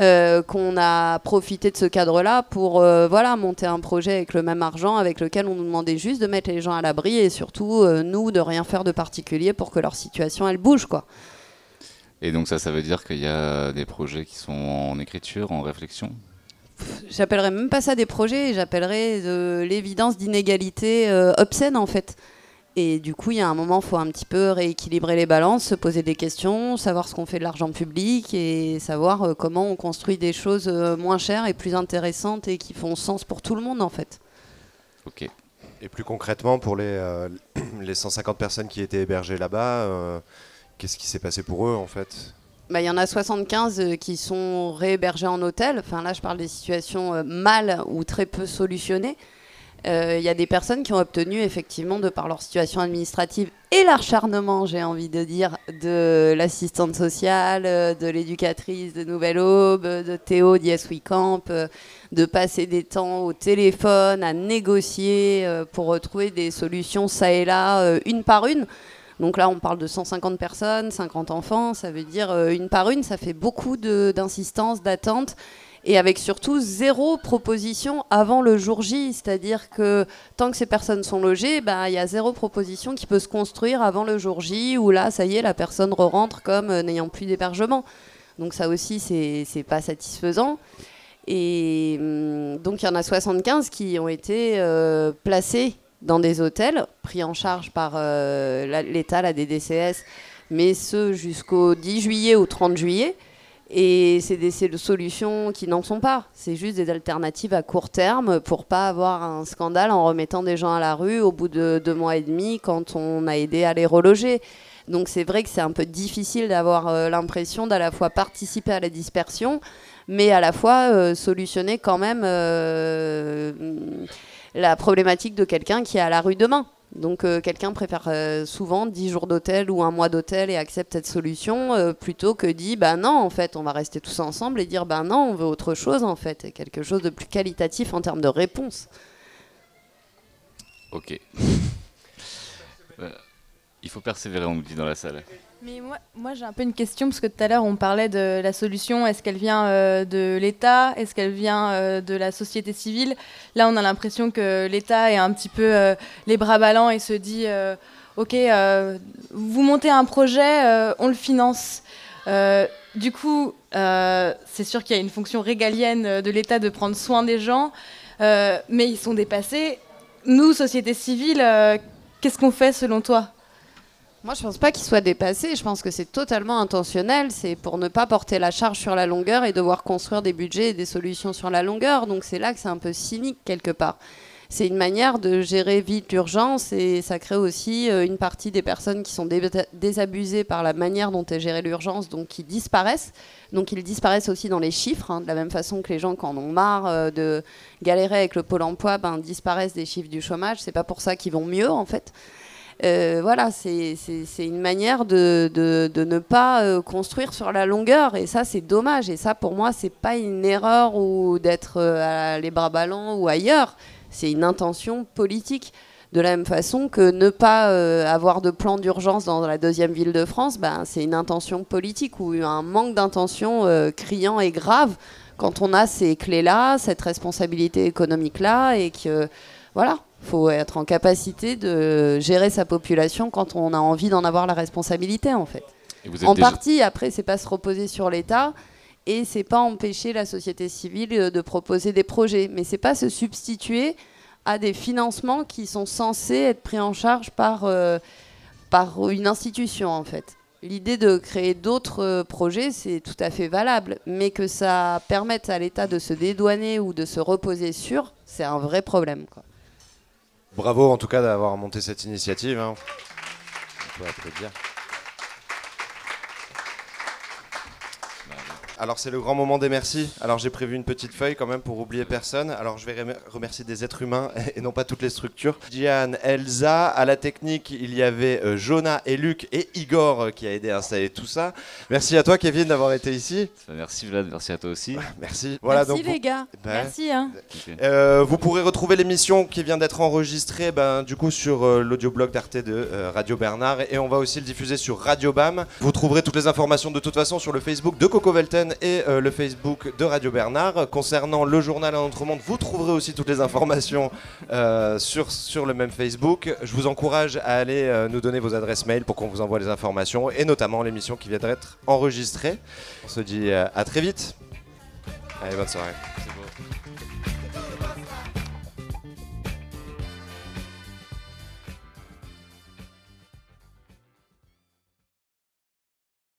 euh, qu'on a profité de ce cadre-là pour euh, voilà, monter un projet avec le même argent avec lequel on nous demandait juste de mettre les gens à l'abri et surtout, nous, de rien faire de particulier pour que leur situation, elle bouge. quoi. Et donc ça, ça veut dire qu'il y a des projets qui sont en écriture, en réflexion? J'appellerais même pas ça des projets, j'appellerais de l'évidence d'inégalité euh, obscène en fait. Et du coup, il y a un moment, il faut un petit peu rééquilibrer les balances, se poser des questions, savoir ce qu'on fait de l'argent public et savoir euh, comment on construit des choses euh, moins chères et plus intéressantes et qui font sens pour tout le monde en fait. Ok. Et plus concrètement, pour les, les 150 personnes qui étaient hébergées là-bas, qu'est-ce qui s'est passé pour eux en fait? Bah, Il y en a 75 euh, qui sont réhébergés en hôtel. Enfin, là, je parle des situations euh, mal ou très peu solutionnées. Euh, Il y a des personnes qui ont obtenu, effectivement, de par leur situation administrative et l'acharnement, j'ai envie de dire, de l'assistante sociale, de l'éducatrice de Nouvelle Aube, de Théo d'Yes We Camp, de passer des temps au téléphone, à négocier pour retrouver des solutions ça et là, une par une. Donc là, on parle de 150 personnes, 50 enfants, ça veut dire euh, une par une, ça fait beaucoup d'insistance, d'attente, et avec surtout zéro proposition avant le jour J. C'est-à-dire que tant que ces personnes sont logées, bah, il y a zéro proposition qui peut se construire avant le jour J, où là, ça y est, la personne re-rentre comme euh, n'ayant plus d'hébergement. Donc ça aussi, c'est c'est pas satisfaisant. Et hum, donc il y en a 75 qui ont été euh, placés dans des hôtels, pris en charge par euh, l'État, la DDCS, mais ce jusqu'au 10 juillet ou 30 juillet. Et c'est des solutions qui n'en sont pas. C'est juste des alternatives à court terme pour pas avoir un scandale en remettant des gens à la rue au bout de deux mois et demi quand on a aidé à les reloger. Donc c'est vrai que c'est un peu difficile d'avoir euh, l'impression d'à la fois participer à la dispersion, mais à la fois euh, solutionner quand même la problématique de quelqu'un qui est à la rue demain. Donc euh, quelqu'un préfère euh, souvent 10 jours d'hôtel ou un mois d'hôtel et accepte cette solution euh, plutôt que dit bah non en fait on va rester tous ensemble et dire bah non on veut autre chose en fait et quelque chose de plus qualitatif en termes de réponse. Ok. Il faut persévérer, on nous dit dans la salle. Mais moi, moi j'ai un peu une question parce que tout à l'heure on parlait de la solution. Est-ce qu'elle vient euh, de l'État? Est-ce qu'elle vient euh, de la société civile? Là, on a l'impression que l'État est un petit peu euh, les bras ballants et se dit Ok, vous montez un projet, on le finance. Du coup, c'est sûr qu'il y a une fonction régalienne de l'État de prendre soin des gens, mais ils sont dépassés. Nous, société civile, qu'est-ce qu'on fait selon toi? Moi, je pense pas qu'il soit dépassé. Je pense que c'est totalement intentionnel. C'est pour ne pas porter la charge sur la longueur et devoir construire des budgets et des solutions sur la longueur. Donc c'est là que c'est un peu cynique quelque part. C'est une manière de gérer vite l'urgence et ça crée aussi euh, une partie des personnes qui sont dé- désabusées par la manière dont est gérée l'urgence, donc qui disparaissent. Donc ils disparaissent aussi dans les chiffres, hein, de la même façon que les gens qui en ont marre euh, de galérer avec le pôle emploi, ben, disparaissent des chiffres du chômage. C'est pas pour ça qu'ils vont mieux en fait. Euh, voilà, c'est une manière de, de- ne pas euh, construire sur la longueur. Et ça, c'est dommage. Et ça, pour moi, c'est pas une erreur ou d'être euh, les bras ballants ou ailleurs. C'est une intention politique. De la même façon que ne pas avoir de plan d'urgence dans la deuxième ville de France, ben, c'est une intention politique ou un manque d'intention criant et grave quand on a ces clés-là, cette responsabilité économique-là et que voilà, faut être en capacité de gérer sa population quand on a envie d'en avoir la responsabilité en fait. Et vous êtes En déjà- partie, après, c'est pas se reposer sur l'État et c'est pas empêcher la société civile euh, de proposer des projets, mais c'est pas se substituer à des financements qui sont censés être pris en charge par, euh, par une institution en fait. L'idée de créer d'autres euh, projets, c'est tout à fait valable, mais que ça permette à l'État de se dédouaner ou de se reposer sur, c'est un vrai problème. Quoi. Bravo en tout cas d'avoir monté cette initiative. hein. Alors c'est le grand moment des merci. Alors j'ai prévu une petite feuille quand même pour oublier personne. Alors je vais remer- remercier des êtres humains et non pas toutes les structures. Diane, Elsa, à la technique il y avait euh, Jonah et Luc et Igor euh, qui a aidé à installer tout ça. Merci à toi Kevin d'avoir été ici. Merci Vlad, merci à toi aussi. Merci. Voilà, Merci donc vous- les gars. Ben, Merci. Hein. euh, vous pourrez retrouver l'émission qui vient d'être enregistrée ben, du coup sur euh, l'audioblog d'Arte de euh, Radio Bernard et on va aussi le diffuser sur Radio Bam. Vous trouverez toutes les informations de toute façon sur le Facebook de Coco Velten et euh, le Facebook de Radio Bernard. Concernant le journal Un autre monde, vous trouverez aussi toutes les informations euh, sur, sur le même Facebook. Je vous encourage à aller euh, nous donner vos adresses mail pour qu'on vous envoie les informations et notamment l'émission qui vient d'être enregistrée. On se dit à très vite. Allez, bonne soirée.